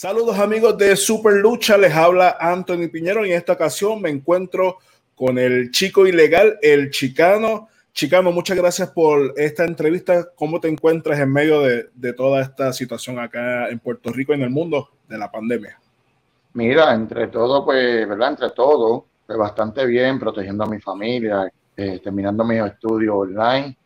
Saludos amigos de Super Lucha, les habla Anthony Piñero y en esta ocasión me encuentro con el chico ilegal, el chicano. Chicano, muchas gracias por esta entrevista. ¿Cómo te encuentras en medio de, toda esta situación acá en Puerto Rico y en el mundo de la pandemia? Mira, entre todo, pues, ¿verdad? Entre todo, pues bastante bien, protegiendo a mi familia, eh, terminando mis estudios online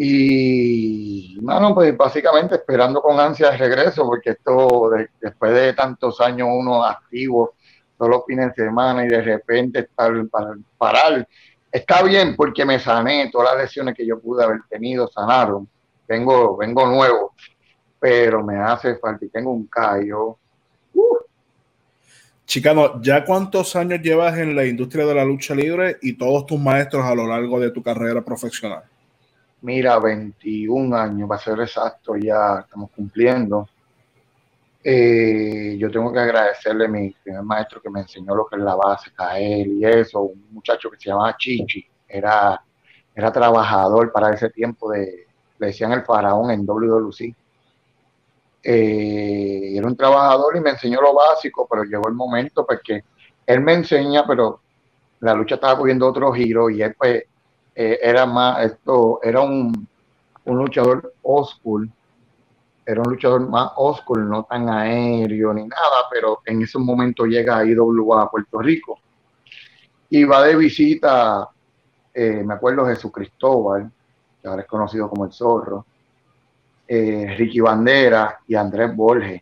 y, bueno, pues básicamente esperando con ansia el regreso, porque esto, después de tantos años uno activo, todos los fines de semana y de repente estar para parar, está bien porque me sané, todas las lesiones que yo pude haber tenido sanaron, vengo, vengo nuevo, pero me hace falta y tengo un callo. Chicano, ¿ya cuántos años llevas en la industria de la lucha libre y todos tus maestros a lo largo de tu carrera profesional? Mira, 21 años, va a ser exacto, ya estamos cumpliendo. Eh, yo tengo que agradecerle a mi primer maestro que me enseñó lo que es la base, caer y eso, un muchacho que se llamaba Chichi, era, era trabajador para ese tiempo de, le decían el faraón en WWC. Eh, era un trabajador y me enseñó lo básico, pero llegó el momento porque él me enseña, pero la lucha estaba cogiendo otro giro y él pues eh, era más, esto, era un, luchador old era un luchador más old no tan aéreo ni nada, pero en ese momento llega a IWA a Puerto Rico y va de visita, eh, me acuerdo Jesús Cristóbal, que ahora es conocido como el Zorro, eh, Ricky Bandera y Andrés Borges.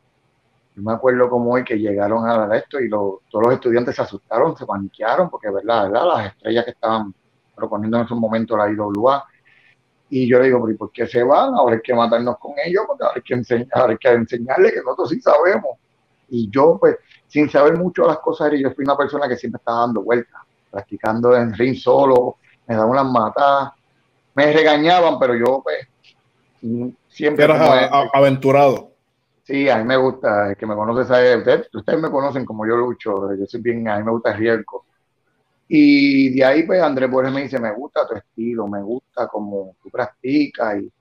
Yo me acuerdo como hoy que llegaron a esto y todos los estudiantes se asustaron, se paniquearon, porque verdad, verdad, las estrellas que estaban proponiendo en ese momento la IWA. Y yo le digo, ¿por qué se van? Ahora hay que matarnos con ellos, porque ahora hay que, enseñar, hay que enseñarles que nosotros sí sabemos. Y yo, pues, sin saber mucho las cosas, yo fui una persona que siempre estaba dando vueltas, practicando en ring solo, me daban unas matadas, me regañaban, pero yo, pues, siempre... Eras aventurado. Sí, a mí me gusta, el que me conoce sabe, ustedes, ustedes me conocen como yo lucho, yo soy bien, a mí me gusta el riesgo. Y de ahí, pues, Andrés Borges me dice, me gusta tu estilo, me gusta cómo tú practicas. Y,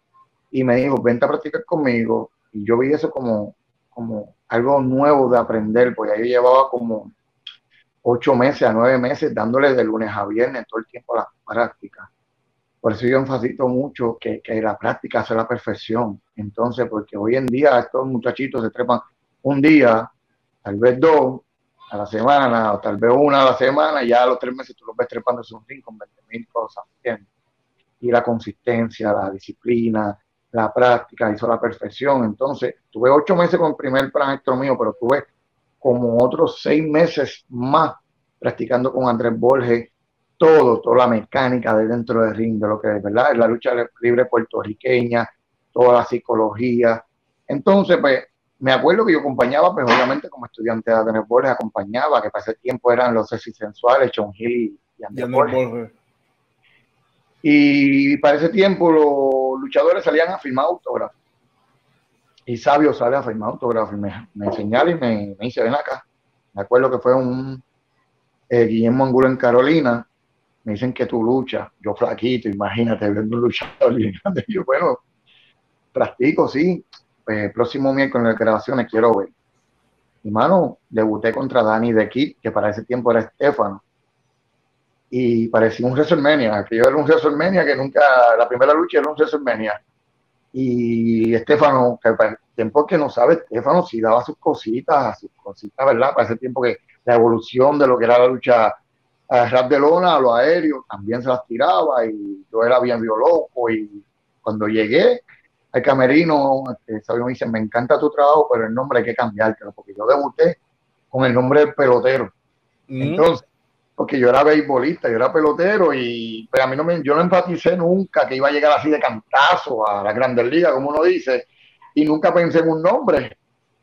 y me dijo, vente a practicar conmigo. Y yo vi eso como, como algo nuevo de aprender, porque yo llevaba como ocho meses a nueve meses dándole de lunes a viernes todo el tiempo a la práctica. Por eso yo enfatizo mucho que, que la práctica hace la perfección. Entonces, porque hoy en día estos muchachitos se trepan un día, tal vez dos, a la semana, o tal vez una a la semana, ya a los tres meses tú lo ves trepando un ring con 20 mil cosas. Y la consistencia, la disciplina, la práctica, hizo la perfección. Entonces, tuve ocho meses con el primer proyecto mío, pero tuve como otros seis meses más practicando con Andrés Borges todo, toda la mecánica de dentro del ring, de lo que es verdad, la lucha libre puertorriqueña, toda la psicología. Entonces, pues, me acuerdo que yo acompañaba, pues obviamente como estudiante de Andrés Borges acompañaba, que para ese tiempo eran los sexy sensuales, John Hill y Andrés Borges. Y para ese tiempo los luchadores salían a firmar autógrafos. Y Sabio sale a firmar autógrafos y me, me señala y me, dice, ven acá. Me acuerdo que fue un eh, Guillermo Angulo en Carolina. Me dicen que tú luchas. Yo flaquito, imagínate, viendo un luchador grande. Yo, bueno, practico, sí eh, próximo miércoles de grabaciones quiero ver. Mi mano, debuté contra Dani de Kid, que para ese tiempo era Estefano. Y parecía un WrestleMania, que yo era un WrestleMania que nunca, la primera lucha era un WrestleMania. Y Estefano, que para el tiempo que no sabe, Estefano sí daba sus cositas, sus cositas, ¿verdad? Para ese tiempo que la evolución de lo que era la lucha a rap de lona, a lo aéreo, también se las tiraba y yo era bien loco y cuando llegué el camerino, este, Sabio me dice, me encanta tu trabajo, pero el nombre hay que cambiártelo, porque yo debuté con el nombre del pelotero. Mm. Entonces, porque yo era beisbolista, yo era pelotero y pero a mí no me, yo no enfaticé nunca que iba a llegar así de cantazo a la Grandes Ligas, como uno dice, y nunca pensé en un nombre.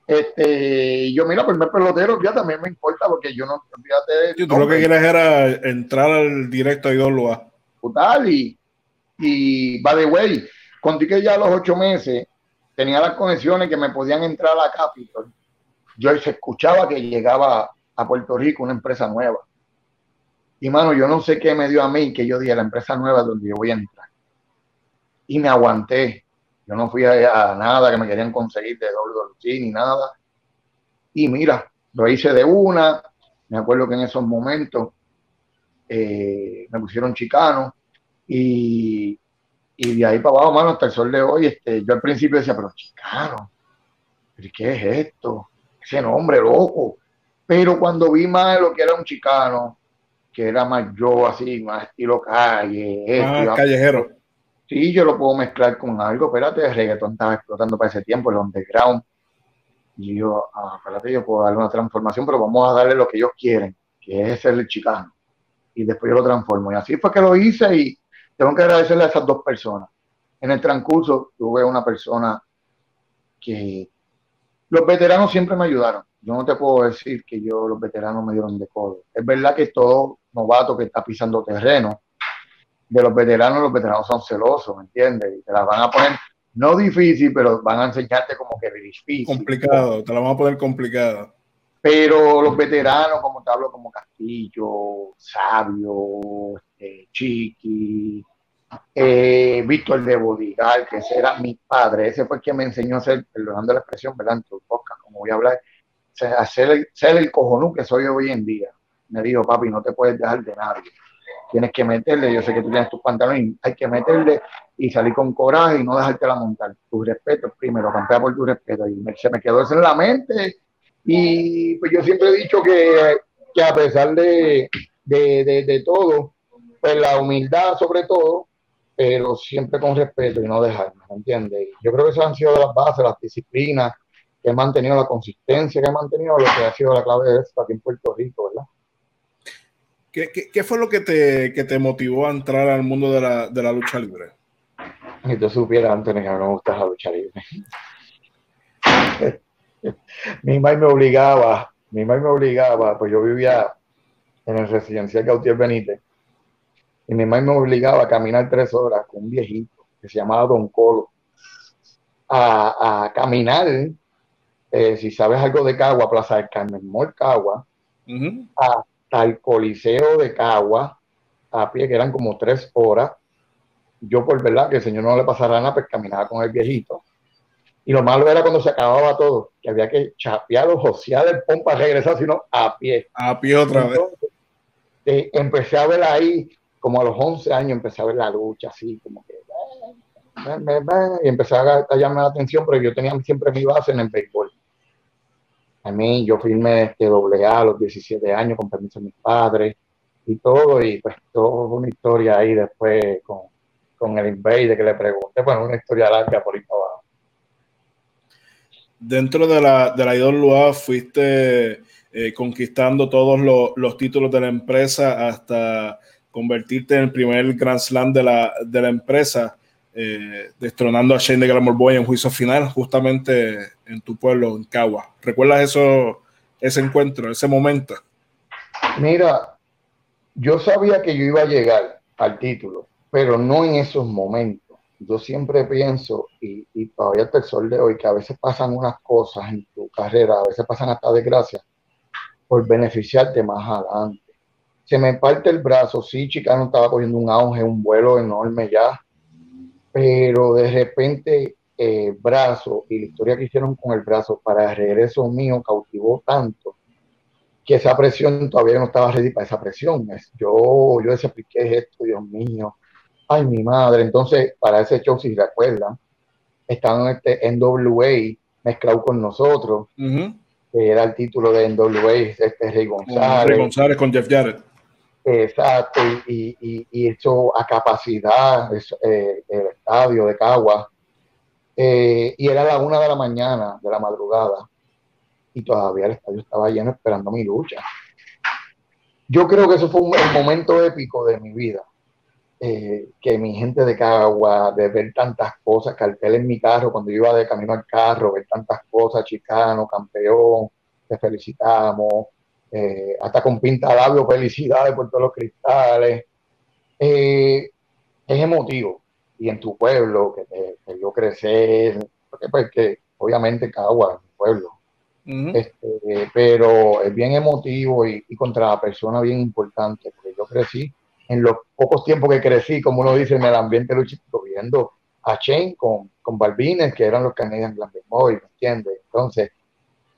Este, yo, mira, primer pelotero ya también me importa porque yo no, fíjate. tú lo que quieres era entrar al directo a Idolua. Total, y, y by the way, Conté que ya a los ocho meses tenía las conexiones que me podían entrar a Capitol. Yo se escuchaba que llegaba a Puerto Rico una empresa nueva. Y mano, yo no sé qué me dio a mí que yo dije la empresa nueva donde yo voy a entrar. Y me aguanté. Yo no fui a, nada que me querían conseguir de WWC ni nada. Y mira, lo hice de una. Me acuerdo que en esos momentos eh, me pusieron chicano y, y, de ahí para abajo, mano, hasta el sol de hoy, este, yo al principio decía, pero chicano, ¿qué es esto? Ese nombre loco. Pero cuando vi más lo que era un chicano, que era más yo, así, más estilo calle. Ah, callejero. Sí, yo lo puedo mezclar con algo. Espérate, el reggaetón estaba explotando para ese tiempo, el underground. Y yo, ah, espérate, yo puedo darle una transformación, pero vamos a darle lo que ellos quieren, que es el chicano. Y después yo lo transformo. Y así fue que lo hice y tengo que agradecerle a esas dos personas. En el transcurso tuve una persona que los veteranos siempre me ayudaron. Yo no te puedo decir que yo los veteranos me dieron de codo. Es verdad que todo novato que está pisando terreno, de los veteranos, los veteranos son celosos, ¿me entiendes? Y te las van a poner, no difícil, pero van a enseñarte como que difícil. Complicado, te la van a poner complicado. Pero los veteranos, como te hablo, como Castillo, Sabio, este, Chiqui, eh, Víctor de Bodigal, que ese era mi padre, ese fue quien me enseñó a ser, perdonando la expresión, ¿verdad? En tu podcast, como voy a hablar, ser, ser el cojonú que soy hoy en día. Me dijo, papi, no te puedes dejar de nadie. Tienes que meterle, yo sé que tú tienes tus pantalones, hay que meterle y salir con coraje y no dejarte la montar. Tu respeto primero, campea por tu respeto. Y se me quedó eso en la mente. Y pues yo siempre he dicho que, que a pesar de, de, de, de todo, pues la humildad sobre todo, pero siempre con respeto y no dejarme, ¿me entiendes? Yo creo que esas han sido las bases, las disciplinas, que he mantenido la consistencia, que he mantenido lo que ha sido la clave de esto aquí en Puerto Rico, ¿verdad? ¿Qué, qué, fue lo que te, que te, motivó a entrar al mundo de la, de la lucha libre? Si tú supieras, Antonio, que mí me gusta la lucha libre. mi madre me obligaba, mi madre me obligaba, pues yo vivía en el residencial Gautier Benítez, y mi madre me obligaba a caminar tres horas con un viejito que se llamaba Don Colo, a, a caminar eh, si sabes algo de Cagua, Plaza del Carmen Mall Cagua, hasta el Coliseo de Cagua, a pie, que eran como tres horas. Yo, por verdad, que el señor no le pasara nada, pues caminaba con el viejito. Y lo malo era cuando se acababa todo, que había que chapear o josear el pompa regresar, sino a pie. A pie otra vez. Eh, empecé a ver ahí, como a los 11 años, empecé a ver la lucha así, como que. y empecé a, llamar la atención, pero yo tenía siempre mi base en el béisbol. A mí, yo firmé este doble A a los 17 años con permiso de mis padres y todo, y pues todo una historia ahí después con, con el Invade que le pregunté, bueno, una historia larga por ahí abajo. Dentro de la, de la IWA fuiste eh, conquistando todos los, los títulos de la empresa hasta convertirte en el primer Grand Slam de la, de la empresa. Eh, destronando a Shane de Glamour Boy en juicio final, justamente en tu pueblo, en Cagua. ¿Recuerdas eso, ese encuentro, ese momento? Mira, yo sabía que yo iba a llegar al título, pero no en esos momentos. Yo siempre pienso, y, y todavía hasta el sol de hoy, que a veces pasan unas cosas en tu carrera, a veces pasan hasta desgracias, por beneficiarte más adelante. Se me parte el brazo, sí, Chicano estaba cogiendo un auge, un vuelo enorme ya, pero de repente el eh, brazo y la historia que hicieron con el brazo para el regreso mío cautivó tanto que esa presión todavía no estaba ready para esa presión. Yo, yo decía, ¿qué es esto, Dios mío? Ay, mi madre. Entonces, para ese show, si recuerdan, estaban en este NWA mezclado con nosotros, que era el título de NWA, este Rey González. Rey González con Jeff Jarrett. Exacto, y, y, hecho a capacidad eh, el estadio de Cagua. Eh, y era la una de la mañana, de la madrugada, y todavía el estadio estaba lleno esperando mi lucha. Yo creo que eso fue un, momento épico de mi vida. Eh, que mi gente de Cagua, de ver tantas cosas, cartel en mi carro, cuando iba de camino al carro, ver tantas cosas, chicano, campeón, te felicitamos, eh, hasta con pinta labio, felicidades por todos los cristales. Eh, es emotivo. Y en tu pueblo, que te, vio crecer, porque pues que obviamente Cagua es mi pueblo. este, pero es bien emotivo y, contra la persona bien importante, porque yo crecí en los pocos tiempos que crecí, como uno dice, en el ambiente luchístico, viendo a Shane con, con Balbines, que eran los Canadian Glam Boys, ¿me entiendes? Entonces,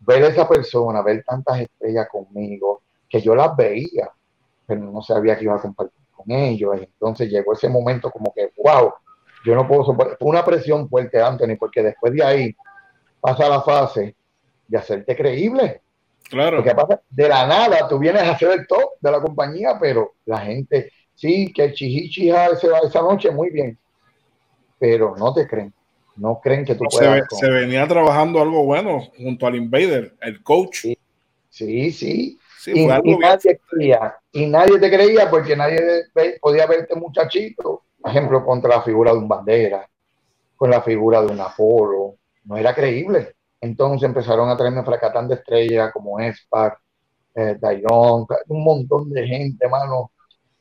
ver a esa persona, ver tantas estrellas conmigo, que yo las veía, pero no sabía que iba a compartir con ellos. Entonces llegó ese momento como que, wow, yo no puedo soportar. Fue una presión fuerte, Anthony, porque después de ahí pasa la fase de hacerte creíble. Claro. Porque pasa, de la nada tú vienes a ser el top de la compañía, pero la gente, sí, que el chihichija esa noche, muy bien, pero no te creen. No creen que tú puedas. Se, venía trabajando algo bueno junto al Invader, el coach. Sí, sí. y, nadie creía, y nadie te creía porque nadie podía verte muchachito, por ejemplo, contra la figura de un bandera, con la figura de un Apolo. No era creíble. Entonces empezaron a traerme fracatán de estrellas como Espac, eh, un montón de gente, mano.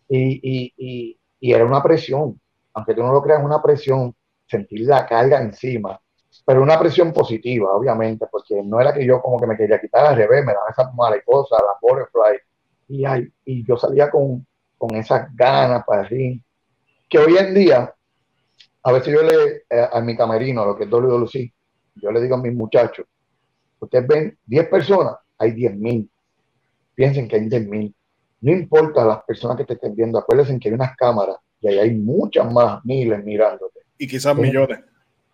Y, y, y, y, era una presión, aunque tú no lo creas, una presión, sentir la carga encima, pero una presión positiva, obviamente, porque no era que yo como que me quería quitar al revés, me daba esa mariposa, la butterfly, y, ay, y yo salía con, con esas ganas para decir que hoy en día, a veces yo le, eh, a mi camerino, lo que es WWC, yo le digo a mis muchachos, ustedes ven 10 personas, hay 10 mil. Piensen que hay 10 mil. No importa las personas que te estén viendo, acuérdense que hay unas cámaras y ahí hay muchas más miles mirándote. Y quizás millones.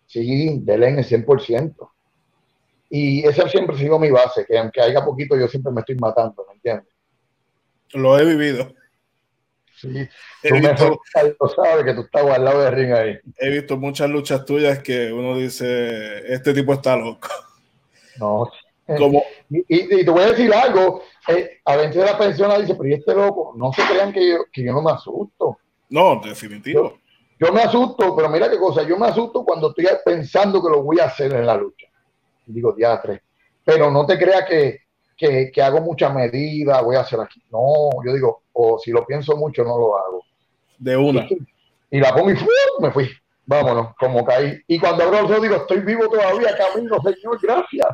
Sí, del N 100%. Y esa siempre ha sido mi base, que aunque haya poquito, yo siempre me estoy matando, ¿me entiendes? Lo he vivido. Sí, tú visto, sabes que tú estás al lado de ring ahí. He visto muchas luchas tuyas que uno dice, este tipo está loco. No. Como, y, te voy a decir algo, eh, a veces la persona dice, pero ¿y este loco? No se crean que yo, que yo no me asusto. No, definitivo. Yo, me asusto, pero mira qué cosa, yo me asusto cuando estoy pensando que lo voy a hacer en la lucha. Digo, diatre. Pero no te creas que, que, que hago mucha medida, voy a hacer aquí. No, yo digo, o si lo pienso mucho, no lo hago. De una. Y, la pongo y me fui. Vámonos, como caí. Y cuando abro ojos digo, estoy vivo todavía, camino, Señor, gracias.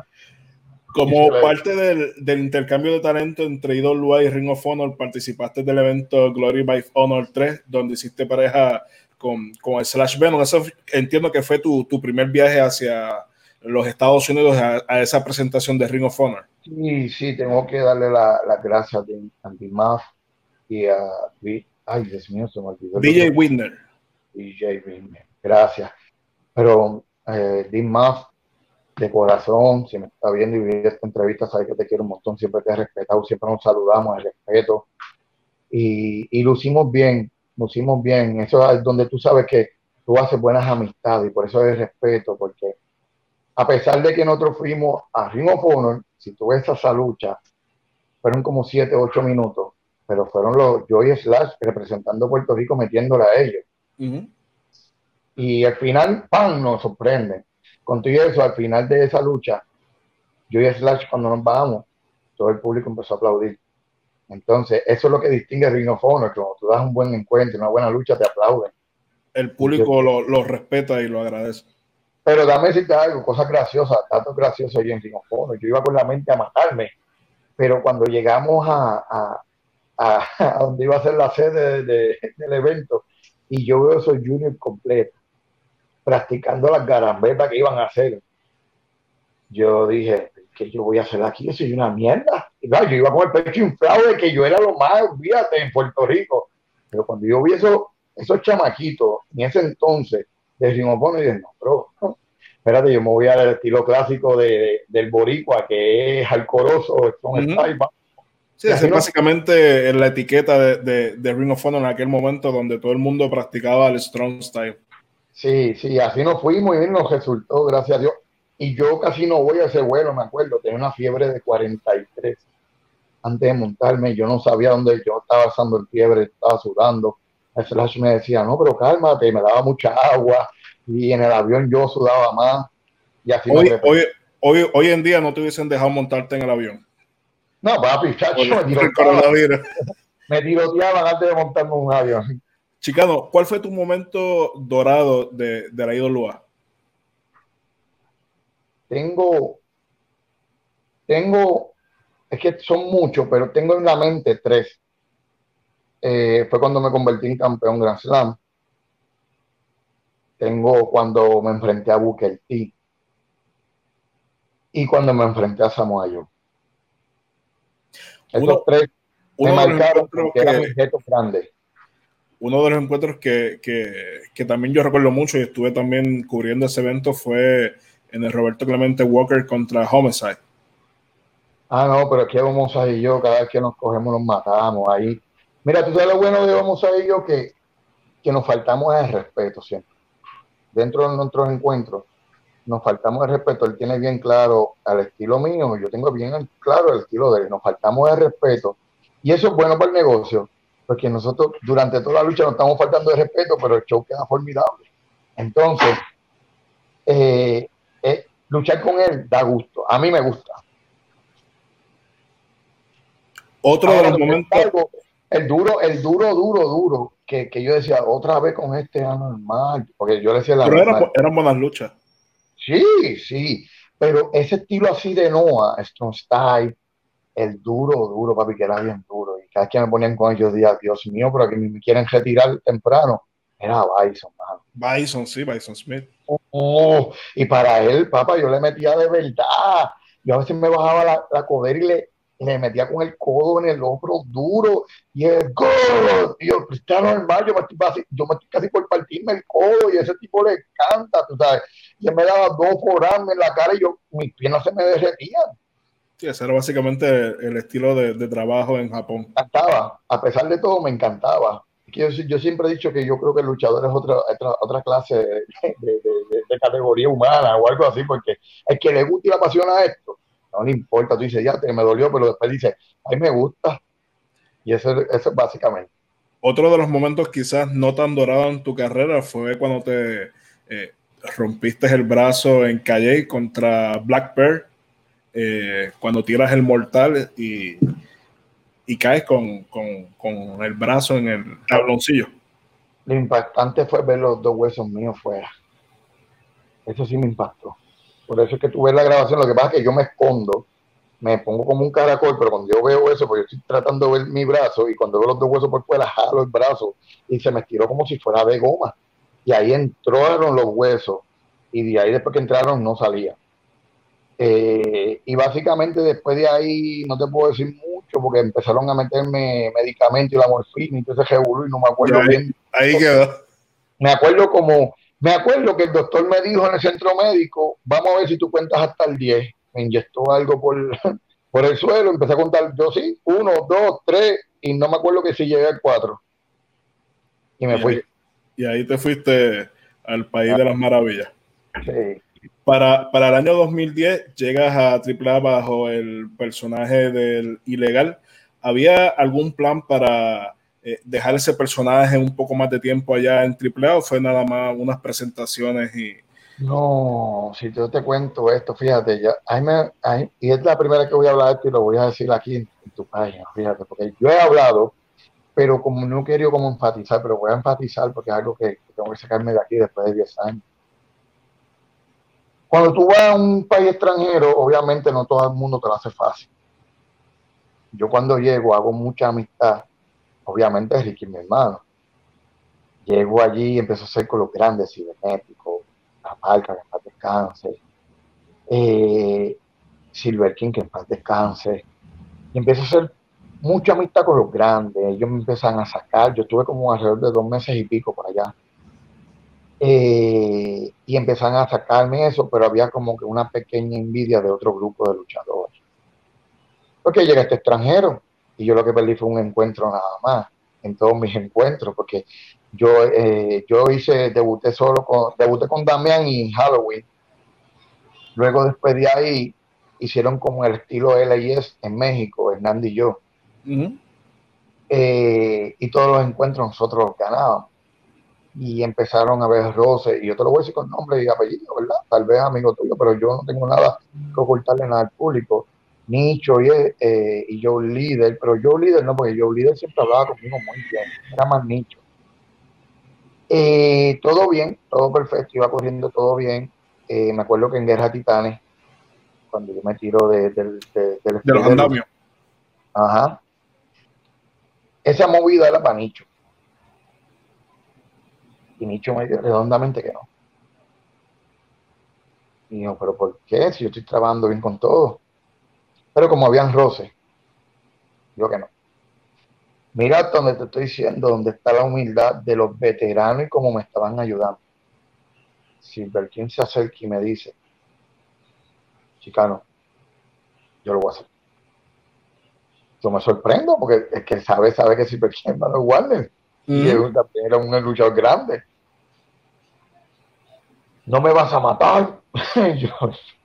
Como parte del, del, intercambio de talento entre IWA y Ring of Honor, participaste del evento Glory by Honor 3, donde hiciste pareja con, con el Slash Venom. Eso entiendo que fue tu, tu primer viaje hacia los Estados Unidos a, a, esa presentación de Ring of Honor. Sí, sí, tengo que darle las la gracias a Andy Muff y a. Ay, Dios mío, se me olvidó. DJ Winner. DJ Winner, gracias. Pero, eh, Dean de corazón, si me está viendo y viendo esta entrevista, sabe que te quiero un montón, siempre te he respetado, siempre nos saludamos, el respeto. Y, y lucimos bien, lucimos bien. Eso es donde tú sabes que tú haces buenas amistades y por eso es respeto, porque a pesar de que nosotros fuimos a Ring of Honor, si tú ves esa lucha, fueron como 7, 8 minutos, pero fueron los Joy Slash representando a Puerto Rico metiéndole a ellos. Y al final, ¡pam! nos sorprende. Con todo eso, al final de esa lucha, Joy Slash, cuando nos vamos, todo el público empezó a aplaudir. Entonces, eso es lo que distingue a Ring of Honor, que cuando tú das un buen encuentro, una buena lucha, te aplauden. El público lo, lo, respeta y lo agradece. Pero dame decirte algo, cosas graciosas, tanto gracioso yo en Ring of Honor. Yo iba con la mente a matarme, pero cuando llegamos a, a, a, donde iba a ser la sede de, del evento y yo veo esos juniors completos practicando las garambetas que iban a hacer. Yo dije, ¿qué yo voy a hacer aquí? Yo soy una mierda. Y yo iba con el pecho inflado de que yo era lo más, olvídate, en Puerto Rico. Pero cuando yo vi eso, esos chamaquitos en ese entonces de Rimopone, dije, no, pero espérate, yo me voy al estilo clásico de, del boricua, que es alcoroso, son uh -huh. Sí, es básicamente la etiqueta de, de, Ring of Honor en aquel momento donde todo el mundo practicaba el Strong Style. Sí, sí, así nos fuimos y nos resultó, gracias a Dios. Y yo casi no voy a ese vuelo, me acuerdo, tenía una fiebre de 43 antes de montarme, yo no sabía dónde yo estaba pasando el fiebre, estaba sudando. El Slash me decía, no, pero cálmate, me daba mucha agua y en el avión yo sudaba más. Y así hoy, hoy, hoy, hoy en día no te hubiesen dejado montarte en el avión. No, papi, chacho, me tiroteaban, me tiroteaban antes de montarme un avión. Chicano, ¿cuál fue tu momento dorado de, de la IWA? Tengo, tengo, es que son muchos, pero tengo en la mente tres. Eh, fue cuando me convertí en campeón Grand Slam. Tengo cuando me enfrenté a Booker T. y cuando me enfrenté a Samoa Joe. Esos tres me marcaron porque eran mis retos grandes uno de los encuentros que, también yo recuerdo mucho y estuve también cubriendo ese evento fue en el Roberto Clemente Walker contra Homicide. Ah, no, pero es que Homicide y yo, cada vez que nos cogemos, nos matamos ahí. Mira, tú sabes lo bueno de Homicide y yo, que, que nos faltamos el respeto siempre. Dentro de nuestros encuentros, nos faltamos el respeto. Él tiene bien claro al estilo mío, yo tengo bien claro el estilo de él. Nos faltamos el respeto. Y eso es bueno para el negocio porque nosotros durante toda la lucha nos estamos faltando de respeto, pero el show queda formidable. Entonces, eh, luchar con él da gusto. A mí me gusta. Otro de los momentos. el duro, el duro, duro, duro, que, yo decía otra vez con este anormal, porque yo le decía la. Pero eran, buenas luchas. Sí, sí, pero ese estilo así de Noah, Strong Style, el duro, duro, papi, que era bien duro. Y cada vez que me ponían con ellos, decía, Dios mío, pero que me quieren retirar temprano. Era Bison, mano. Bison, sí, Bison Smith. Oh, y para él, papá, yo le metía de verdad. Yo a veces me bajaba la, la coder y le, le metía con el codo en el hombro duro y el codo. Y yo, Cristiano normal, yo me, estoy casi, yo me estoy casi por partirme el codo y ese tipo le encanta, tú sabes. Y él me daba dos forames en la cara y yo, mis piernas se me derretían. Sí, ese era básicamente el estilo de, trabajo en Japón. Me encantaba, a pesar de todo, me encantaba. Yo, yo, siempre he dicho que yo creo que el luchador es otra, otra, clase de, categoría humana o algo así, porque el que le gusta y le apasiona esto, no le importa, tú dices, ya te me dolió, pero después dice, a mí me gusta. Y eso, eso es básicamente. Otro de los momentos quizás no tan dorados en tu carrera fue cuando te eh, rompiste el brazo en Calle contra Black Bear eh, cuando tiras el mortal y, y caes con, con, el brazo en el tabloncillo. Lo impactante fue ver los dos huesos míos fuera. Eso sí me impactó. Por eso es que tú ves la grabación. Lo que pasa es que yo me escondo, me pongo como un caracol, pero cuando yo veo eso, porque yo estoy tratando de ver mi brazo y cuando veo los dos huesos por fuera, jalo el brazo y se me estiró como si fuera de goma. Y ahí entraron los huesos y de ahí después que entraron no salía. Eh, y básicamente después de ahí no te puedo decir mucho porque empezaron a meterme medicamentos y la morfina y todo ese y no me acuerdo bien. Ahí quedó. Me acuerdo como, me acuerdo que el doctor me dijo en el centro médico, vamos a ver si tú cuentas hasta el 10. Me inyectó algo por, por el suelo, empecé a contar, yo sí, uno, dos, tres, y no me acuerdo que si llegué al cuatro. Y me fui. y ahí te fuiste al país de las maravillas. Sí. Para, para el año 2010 llegas a AAA bajo el personaje del ilegal. ¿Había algún plan para eh, dejar ese personaje un poco más de tiempo allá en AAA o fue nada más unas presentaciones y... No, si yo te cuento esto, fíjate, ya, y es la primera que voy a hablar de esto y lo voy a decir aquí en, tu página, fíjate, porque yo he hablado, pero como no quería como enfatizar, pero voy a enfatizar porque es algo que, que tengo que sacarme de aquí después de 10 años cuando tú vas a un país extranjero, obviamente no todo el mundo te lo hace fácil. Yo cuando llego hago mucha amistad, obviamente Ricky mi hermano. Llego allí y empiezo a hacer con los grandes cibernéticos, la marca que en paz descanse, eh, Silver King que en paz descanse, y empiezo a hacer mucha amistad con los grandes, ellos me empiezan a sacar, yo estuve como alrededor de dos meses y pico por allá, eh, y empezaron a sacarme eso, pero había como que una pequeña envidia de otro grupo de luchadores. Porque llega este extranjero y yo lo que perdí fue un encuentro nada más en todos mis encuentros, porque yo, eh, yo hice, debuté solo con, debuté con Damian y Halloween. Luego después de ahí hicieron como el estilo LIS en México, Hernández y yo. Eh, y todos los encuentros nosotros ganábamos y empezaron a ver roces, y yo te lo voy a decir con nombre y apellido, ¿verdad? Tal vez amigo tuyo, pero yo no tengo nada que ocultarle nada al público. Nicho y, eh, y Joe Líder, pero Joe Líder no, porque Joe Líder siempre hablaba conmigo muy bien, era más Nicho. Eh, todo bien, todo perfecto, iba corriendo todo bien. Eh, me acuerdo que en Guerra Titanes, cuando yo me tiro de, de, de los andamios. Ajá. Esa movida era para Nicho y Nicho me redondamente que no. Y yo, pero ¿por qué? Si yo estoy trabajando bien con todo. Pero como habían roces, yo que no. Mira donde te estoy diciendo, donde está la humildad de los veteranos y cómo me estaban ayudando. Si King se acerca y me dice, chicano, yo lo voy a hacer. Yo me sorprendo porque es que sabe, sabe que si King va a Warner. Y era un luchador grande. No me vas a matar. yo,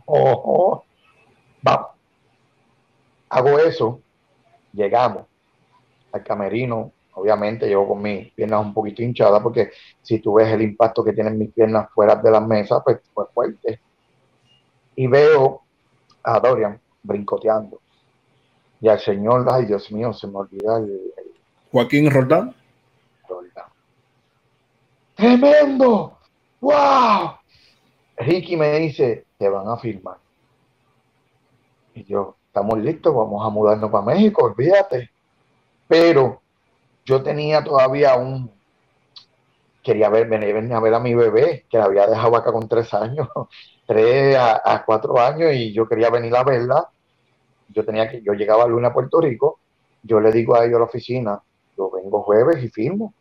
oh, vamos. Hago eso, llegamos al camerino, obviamente llevo con mis piernas un poquito hinchadas porque si tú ves el impacto que tienen mis piernas fuera de las mesas, pues fue fuerte. Y veo a Dorian brincoteando. Y al señor, ay Dios mío, se me olvida el, Joaquín Roldán. Tremendo. ¡Wow! Ricky me dice, te van a firmar. Y yo, estamos listos, vamos a mudarnos para México, olvídate. Pero yo tenía todavía un, quería ver, venir a ver a mi bebé, que la había dejado acá con tres años, tres a, cuatro años, y yo quería venir a verla. Yo tenía que, yo llegaba a Luna a Puerto Rico, yo le digo a ellos a la oficina, vengo jueves y firmo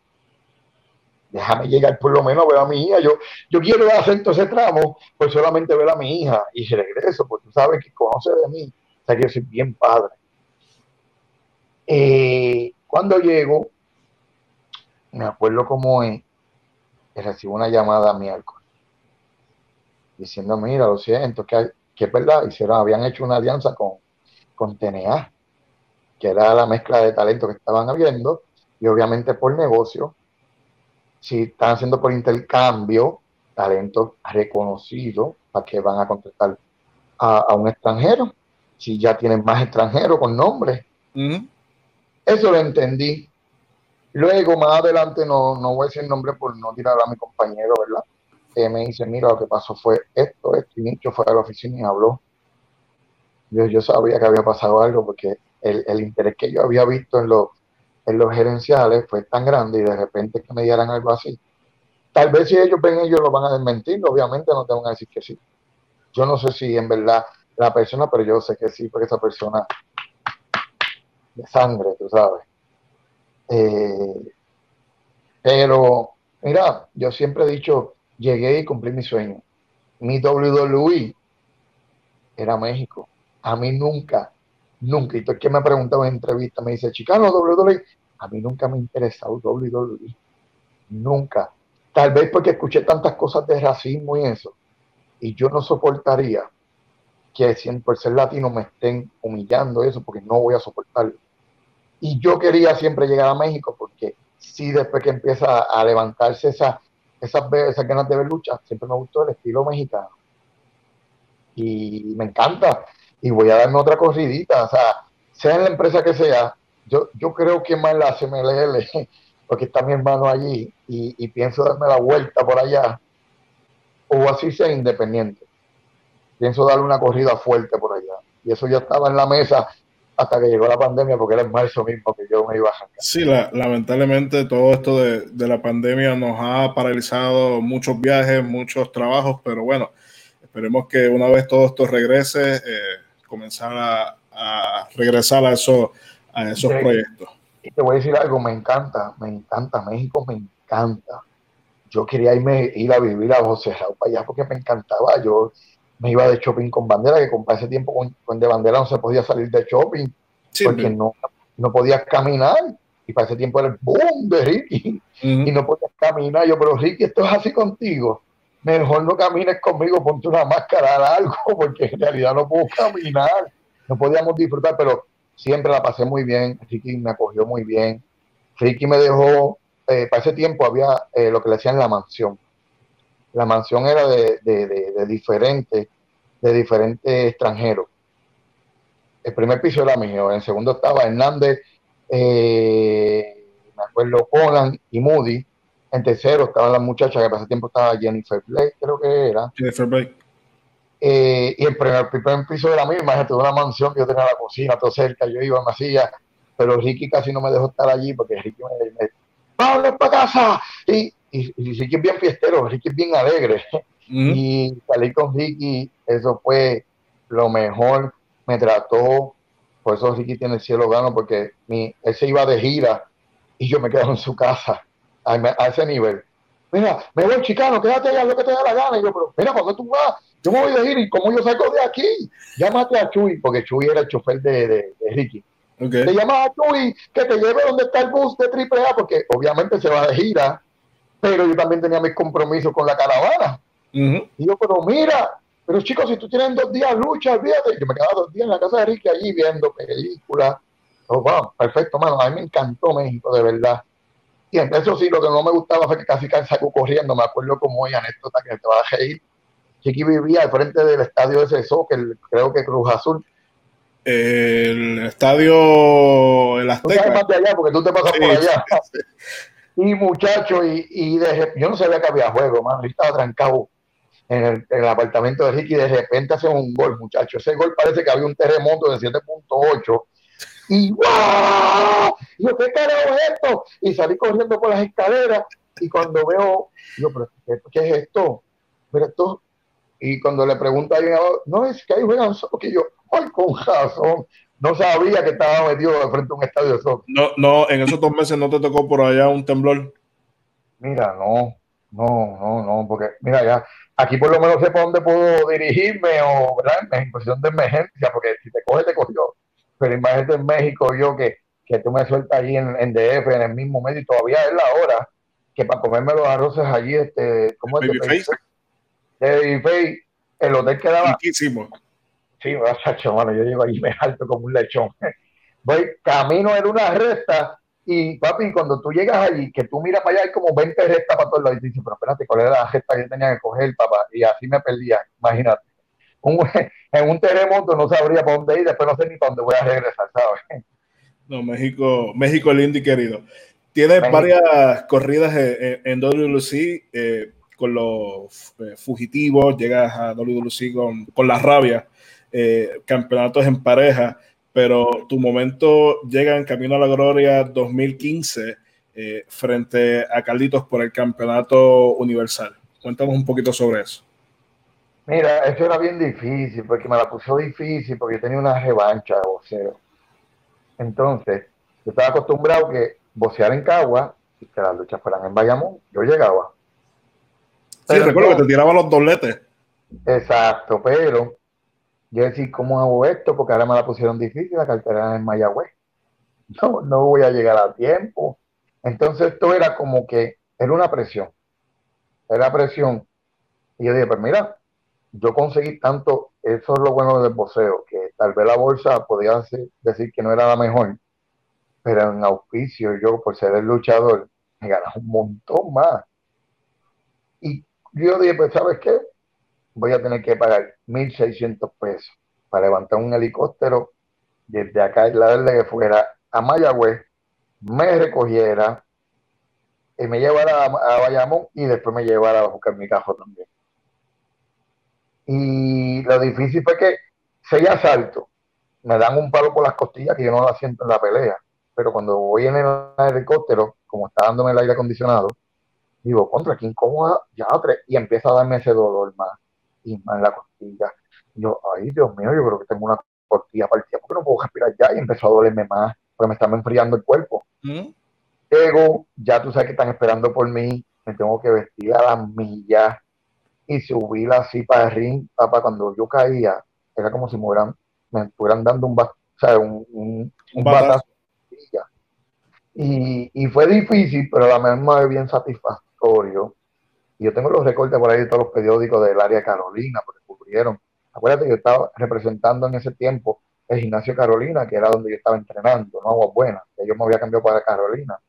déjame llegar por lo menos a ver a mi hija. Yo, yo quiero hacer todo ese tramo, pues solamente ver a mi hija y regreso, porque tú sabes que conoce de mí, o que yo soy bien padre. Eh, cuando llego, me acuerdo cómo es, recibo una llamada a mi alcohol, diciendo, mira, lo siento, que, que es verdad, hicieron, habían hecho una alianza con, con TNA, que era la mezcla de talento que estaban habiendo, y obviamente por negocio, si están haciendo por intercambio talento reconocido para que van a contratar a, un extranjero, si ya tienen más extranjeros con nombre. Eso lo entendí. Luego, más adelante, no, no voy a decir nombre por no tirar a mi compañero, ¿verdad? Que me dice, mira, lo que pasó fue esto, esto, y Nicho fue a la oficina y habló. Yo, yo sabía que había pasado algo porque el, el interés que yo había visto en los en los gerenciales fue tan grande y de repente que me dieran algo así. Tal vez si ellos ven ellos lo van a desmentir, obviamente no te van a decir que sí. Yo no sé si en verdad la persona, pero yo sé que sí, porque esa persona de sangre, tú sabes. Eh, pero, mira, yo siempre he dicho, llegué y cumplí mi sueño. Mi WWE era México. A mí nunca Nunca. Y todo el que me ha preguntado en entrevista me dice, Chicano, WWE. A mí nunca me ha interesado WWE. Nunca. Tal vez porque escuché tantas cosas de racismo y eso. Y yo no soportaría que por ser latino me estén humillando eso, porque no voy a soportarlo. Y yo quería siempre llegar a México, porque sí, después que empieza a levantarse esa, esas, esas ganas de ver lucha, siempre me gustó el estilo mexicano. Y me encanta y voy a darme otra corridita, o sea, sea en la empresa que sea, yo, yo creo que más la CMLL, porque está mi hermano allí y, pienso darme la vuelta por allá, o así sea independiente. Pienso darle una corrida fuerte por allá. Y eso ya estaba en la mesa hasta que llegó la pandemia, porque era en marzo mismo que yo me iba a sacar. Sí, lamentablemente todo esto de, de, la pandemia nos ha paralizado muchos viajes, muchos trabajos, pero bueno, esperemos que una vez todo esto regrese, eh, comenzar a, regresar a, eso, a esos proyectos. Y te voy a decir algo, me encanta, me encanta, México me encanta. Yo quería irme, ir a vivir a José Raúl para allá porque me encantaba. Yo me iba de shopping con bandera, que con ese tiempo con, de bandera no se podía salir de shopping porque no, no podías caminar. Y para ese tiempo era el boom de Ricky. Y no podías caminar. Yo, pero Ricky, esto es así contigo mejor no camines conmigo, ponte una máscara algo, porque en realidad no puedo caminar, no podíamos disfrutar, pero siempre la pasé muy bien, Ricky me acogió muy bien, Ricky me dejó, eh, para ese tiempo había eh, lo que le decían la mansión, la mansión era de, de, de, diferentes, de diferentes extranjeros. El primer piso era mío, en el segundo estaba Hernández, eh, me acuerdo Conan y Moody, en tercero estaba la muchacha que para ese tiempo estaba Jennifer Blake, creo que era. Jennifer Blake. Eh, y el primer, piso era misma, gente, una mansión que yo tenía la cocina, todo cerca, yo iba, me hacía, pero Ricky casi no me dejó estar allí porque Ricky me, dijo, ¡Vamos para casa! Y, y, Ricky es bien fiestero, Ricky es bien alegre. Y salí con Ricky, eso fue lo mejor, me trató, por eso Ricky tiene el cielo gano, porque mi, él se iba de gira y yo me quedaba en su casa a, ese nivel. Mira, me voy chicano, quédate allá lo que te da la gana. Y yo, pero mira, ¿por qué tú vas? Yo me voy de gira y como yo salgo de aquí, llámate a Chuy, porque Chuy era el chofer de, de, Ricky. Okay. Le llamas a Chuy que te lleve donde está el bus de AAA, porque obviamente se va de gira, pero yo también tenía mis compromisos con la caravana. Y yo, pero mira, pero chicos, si tú tienes dos días lucha, olvídate. Yo me quedaba dos días en la casa de Ricky allí viendo películas. Oh, wow, perfecto, mano. A mí me encantó México, de verdad. Y eso sí, lo que no me gustaba fue que casi sacó corriendo. Me acuerdo como hay anécdota que te va a reír. Chiqui vivía al frente del estadio de ese soccer, creo que Cruz Azul. El estadio el Azteca. Tú más de allá porque tú te pasas por allá. Y muchacho, y, y de, yo no sabía que había juego, mano. Yo estaba trancado en el, apartamento de Ricky. De repente hace un gol, muchacho. Ese gol parece que había un terremoto de 7.8 y ¡wow! Yo, ¿qué carajo es esto? Y salí corriendo por las escaleras y cuando veo, yo, ¿pero qué, es esto? Pero esto, y cuando le pregunto a alguien, no es que ahí juegan que yo, ¡ay, con razón! No sabía que estaba metido frente a un estadio de soccer. No, no, en esos dos meses no te tocó por allá un temblor. Mira, no, no, no, no, porque mira, ya aquí por lo menos sé para dónde puedo dirigirme o, ¿verdad? En cuestión de emergencia, porque si te coge, te cogió pero imagínate en México yo que, que tú me sueltas allí en, en, DF, en el mismo medio, y todavía es la hora que para comerme los arroces allí, este, ¿cómo es? Babyface. Babyface, el hotel quedaba... Riquísimo. Sí, chacho, mano, yo llego allí me alto como un lechón. Voy camino en una recta y papi, cuando tú llegas allí, que tú miras para allá, hay como 20 rectas para todos lados y dices, pero espérate, ¿cuál era la recta que tenía que coger, papá? Y así me perdía, imagínate. en un terremoto no sabría para dónde ir, después no sé ni para dónde voy a regresar, ¿sabes? No, México, México lindo y querido. Tienes varias corridas en, en WLC eh, con los eh, fugitivos, llegas a WLC con, con la rabia, eh, campeonatos en pareja, pero tu momento llega en Camino a la Gloria 2015 frente a Carlitos por el campeonato universal. Cuéntanos un poquito sobre eso. Mira, eso era bien difícil, porque me la puso difícil, porque yo tenía una revancha de boxeo. Entonces, yo estaba acostumbrado que boxear en Cagua y que las luchas fueran en Bayamón, yo llegaba. Sí, recuerdo que te tiraba los dobletes. Exacto, pero yo decía, ¿cómo hago esto? Porque ahora me la pusieron difícil, la cartera en Mayagüez. No, no voy a llegar a tiempo. Entonces, esto era como que era una presión. Era presión. Y yo dije, pues mira, yo conseguí tanto, eso es lo bueno del boxeo, que tal vez la bolsa podía decir que no era la mejor, pero en auspicio yo, por ser el luchador, me ganaba un montón más. Y yo dije, pues, ¿sabes qué? Voy a tener que pagar 1.600 pesos para levantar un helicóptero desde acá la que fuera a Mayagüez, me recogiera y me llevara a, a Bayamón y después me llevara a buscar mi cajo también. Y lo difícil fue que seis asaltos, me dan un palo por las costillas que yo no la siento en la pelea. Pero cuando voy en el helicóptero, como está dándome el aire acondicionado, digo, contra, qué incómoda, ya tres, y empieza a darme ese dolor más, y más en la costilla. yo, ay, Dios mío, yo creo que tengo una costilla partida, porque no puedo respirar ya, y empezó a dolerme más, porque me estaba enfriando el cuerpo. Luego, ya tú sabes que están esperando por mí, me tengo que vestir a las millas, y subir así para el ring, papá, cuando yo caía, era como si me hubieran, me estuvieran dando un, o sea, un, un, batazo. Y, y, fue difícil, pero a la misma vez bien satisfactorio. Y yo tengo los recortes por ahí de todos los periódicos del área de Carolina, porque cubrieron. Acuérdate que yo estaba representando en ese tiempo el gimnasio Carolina, que era donde yo estaba entrenando, no Agua Buena, que yo me había cambiado para Carolina.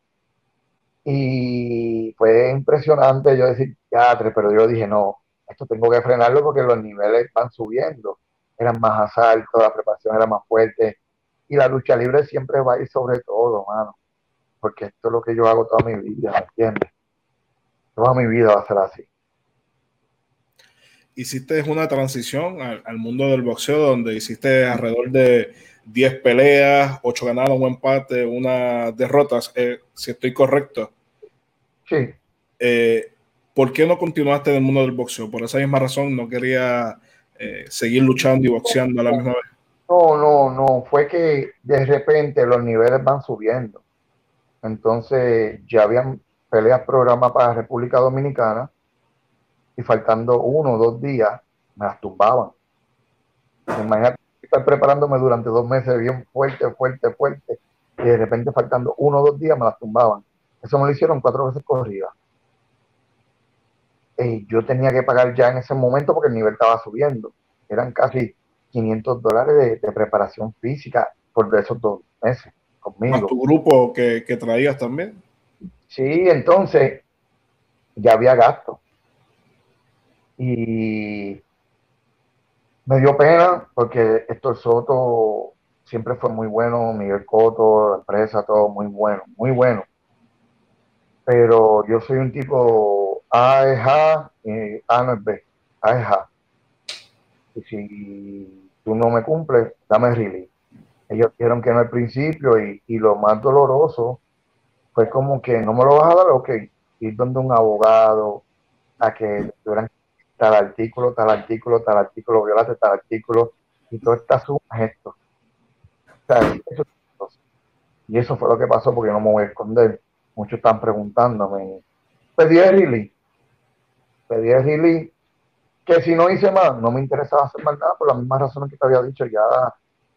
Y fue impresionante yo decir teatro, pero yo dije, no, esto tengo que frenarlo porque los niveles van subiendo. Eran más asaltos, la preparación era más fuerte. Y la lucha libre siempre va a ir sobre todo, mano. Porque esto es lo que yo hago toda mi vida, ¿me entiendes? Toda mi vida va a ser así. Hiciste una transición al, mundo del boxeo donde hiciste alrededor de 10 peleas, 8 ganados, un empate, una derrotas, eh, si estoy correcto. Sí. Eh, ¿por qué no continuaste en el mundo del boxeo? Por esa misma razón no quería eh, seguir luchando y boxeando a la misma vez. No, no, no, fue que de repente los niveles van subiendo. Entonces ya habían peleas programadas para República Dominicana y faltando uno o dos días me las tumbaban. Imagínate estar preparándome durante dos meses bien fuerte, fuerte, fuerte y de repente faltando uno o dos días me las tumbaban. Eso me lo hicieron cuatro veces corrida. Y yo tenía que pagar ya en ese momento porque el nivel estaba subiendo. Eran casi 500 dólares de, preparación física por esos dos meses conmigo. tu grupo que, que traías también? Sí, entonces ya había gasto. Y me dio pena porque Héctor Soto siempre fue muy bueno, Miguel Coto, la empresa, todo muy bueno, muy bueno. Pero yo soy un tipo A es A y A no es B, A es. Y si tú no me cumples, dame release. Ellos dijeron que no al principio y, y lo más doloroso fue como que no me lo vas a dar, ok, ir donde un abogado a que tuvieran tal artículo, tal artículo, tal artículo, violaste tal artículo, y todo está suma esto. y eso fue lo que pasó porque no me voy a esconder. Muchos están preguntándome. Pedí el release. Pedí el release. Que si no hice más, no me interesaba hacer más nada por las mismas razones que te había dicho. Ya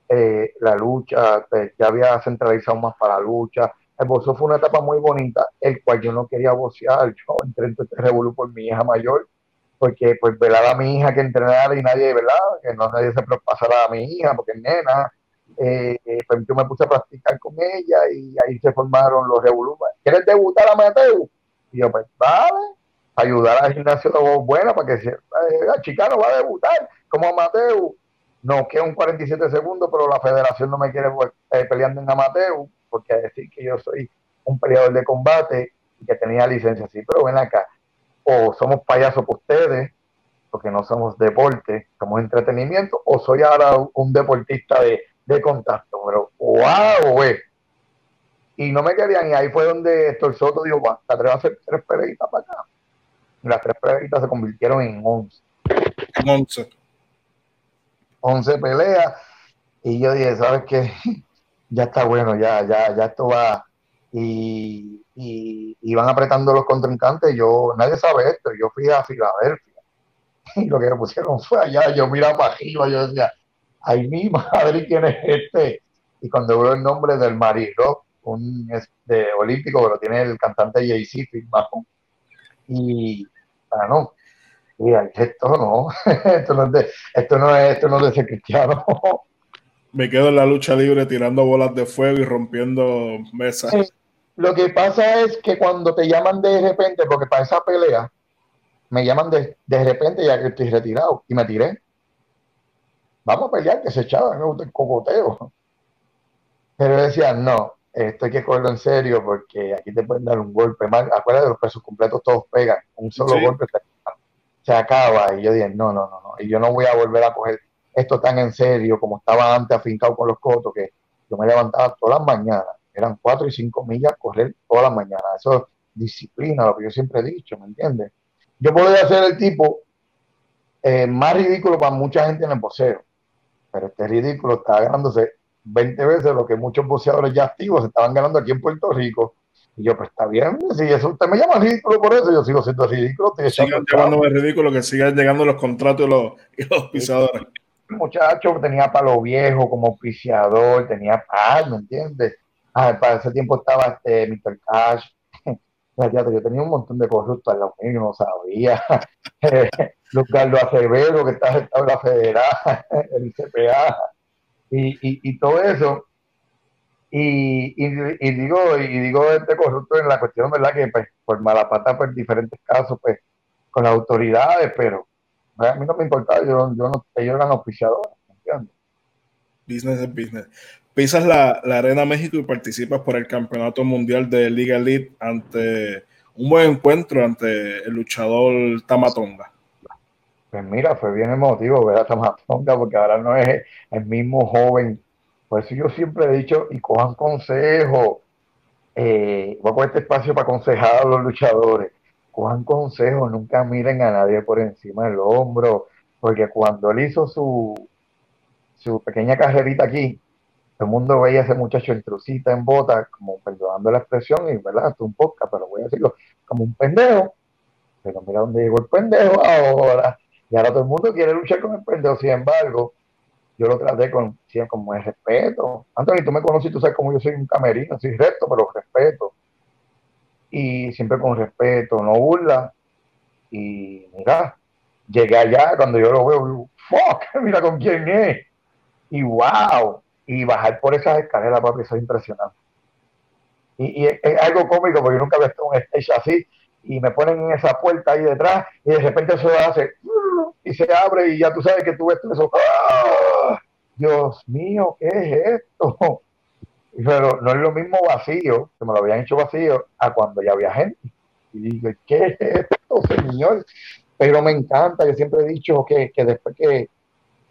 eh, la lucha, pues, ya había centralizado más para la lucha, el boxeo fue una etapa muy bonita, el cual yo no quería boxear. Yo entré en este revolú por mi hija mayor, porque pues velaba a mi hija que entrenara y nadie, ¿verdad? Que no nadie se pasara a mi hija, porque es nena. Eh, pues yo me puse a practicar con ella y ahí se formaron los revolú. ¿Quieres debutar a Mateo? Y yo, pues, vale, ayudar al gimnasio de buena para que se, la chica no va a debutar como amateur. No, que un 47 segundos, pero la federación no me quiere eh, peleando en amateur porque decir que yo soy un peleador de combate y que tenía licencia, sí, pero ven acá, o somos payasos por ustedes, porque no somos deporte, somos entretenimiento, o soy ahora un deportista de, contacto, pero wow, güey. Y no me querían, y ahí fue donde Héctor Soto dijo, va, te a hacer tres peleitas para acá. Las tres peleitas se convirtieron en once. Once. Once peleas. Y yo dije, ¿sabes qué? ya está bueno, ya, ya, ya esto va. Y, y, van apretando los contrincantes. Yo, nadie sabe esto. Yo fui a Filadelfia y lo que me pusieron fue allá. Yo miraba para arriba, yo decía, ay, mi madre, ¿quién es este? Y cuando veo el nombre del Marilo, un de olímpico lo tiene el cantante Jay-Z firmado, y ah, no, y esto no, esto no es de, esto no es, esto no es de ser cristiano. me quedo en la lucha libre tirando bolas de fuego y rompiendo mesas. Lo que pasa es que cuando te llaman de repente, porque para esa pelea, me llaman de, de repente ya que estoy retirado y me tiré. Vamos a pelear, que se echaba, me gusta el cocoteo. Pero decían, no, esto hay que cogerlo en serio porque aquí te pueden dar un golpe más. Acuérdate, los pesos completos todos pegan. Un solo golpe se acaba. Y yo dije, no, no, no, no. Y yo no voy a volver a coger esto tan en serio como estaba antes afincado con los cotos, que yo me levantaba todas las mañanas, eran cuatro y cinco millas correr todas las mañanas. Eso es disciplina, lo que yo siempre he dicho, ¿me entiendes? Yo podría ser el tipo eh, más ridículo para mucha gente en el boxeo, pero este ridículo está ganándose 20 veces lo que muchos boxeadores ya activos estaban ganando aquí en Puerto Rico. Y yo, pues está bien, si eso usted me llama ridículo por eso, yo sigo siendo ridículo. Sigan llamándome ridículo, que sigan llegando los contratos y los, y los pisadores muchacho tenía palo viejo como auspiciador, tenía paz, ¿me entiendes? Ah, para ese tiempo estaba este Mr. Cash. yo tenía un montón de corruptos al lado mío, no sabía. Luis Carlos Acevedo, que está en la federal, el CPA, y, y, todo eso. Y, y, digo, y digo este corrupto en la cuestión, ¿verdad? Que pues, por mala pata, pues diferentes casos, pues, con las autoridades, pero a mí no me importaba, yo, yo no, ellos eran auspiciadores, Business es business. Pisas la, la, Arena México y participas por el Campeonato Mundial de Liga Elite ante un buen encuentro ante el luchador Tamatonga. Pues mira, fue bien emotivo ver a Tamatonga porque ahora no es el mismo joven. Por eso yo siempre he dicho, y cojan consejo. Eh, voy a poner este espacio para aconsejar a los luchadores cojan consejo, nunca miren a nadie por encima del hombro, porque cuando él hizo su, su pequeña carrerita aquí, todo el mundo veía a ese muchacho intrucita en bota, como perdonando la expresión, y verdad, es un podcast, pero voy a decirlo, como un pendejo. Pero mira dónde llegó el pendejo ahora. Y ahora todo el mundo quiere luchar con el pendejo. Sin embargo, yo lo traté con, como el respeto. Anthony, tú me conoces, tú sabes cómo yo soy un camerino, soy recto, pero respeto. Y siempre con respeto, no burla. Y mira, llegué allá cuando yo lo veo, fuck, mira con quién es. Y wow, y bajar por esas escaleras, papi, eso es impresionante. Y, es, algo cómico porque yo nunca he visto un stage así y me ponen en esa puerta ahí detrás y de repente eso hace y se abre y ya tú sabes que tú ves eso. ¡Ah! Dios mío, ¿qué es esto? Pero no es lo mismo vacío, que me lo habían hecho vacío, a cuando ya había gente. Y digo, ¿qué es esto, señor? Pero me encanta, yo siempre he dicho que, que después que,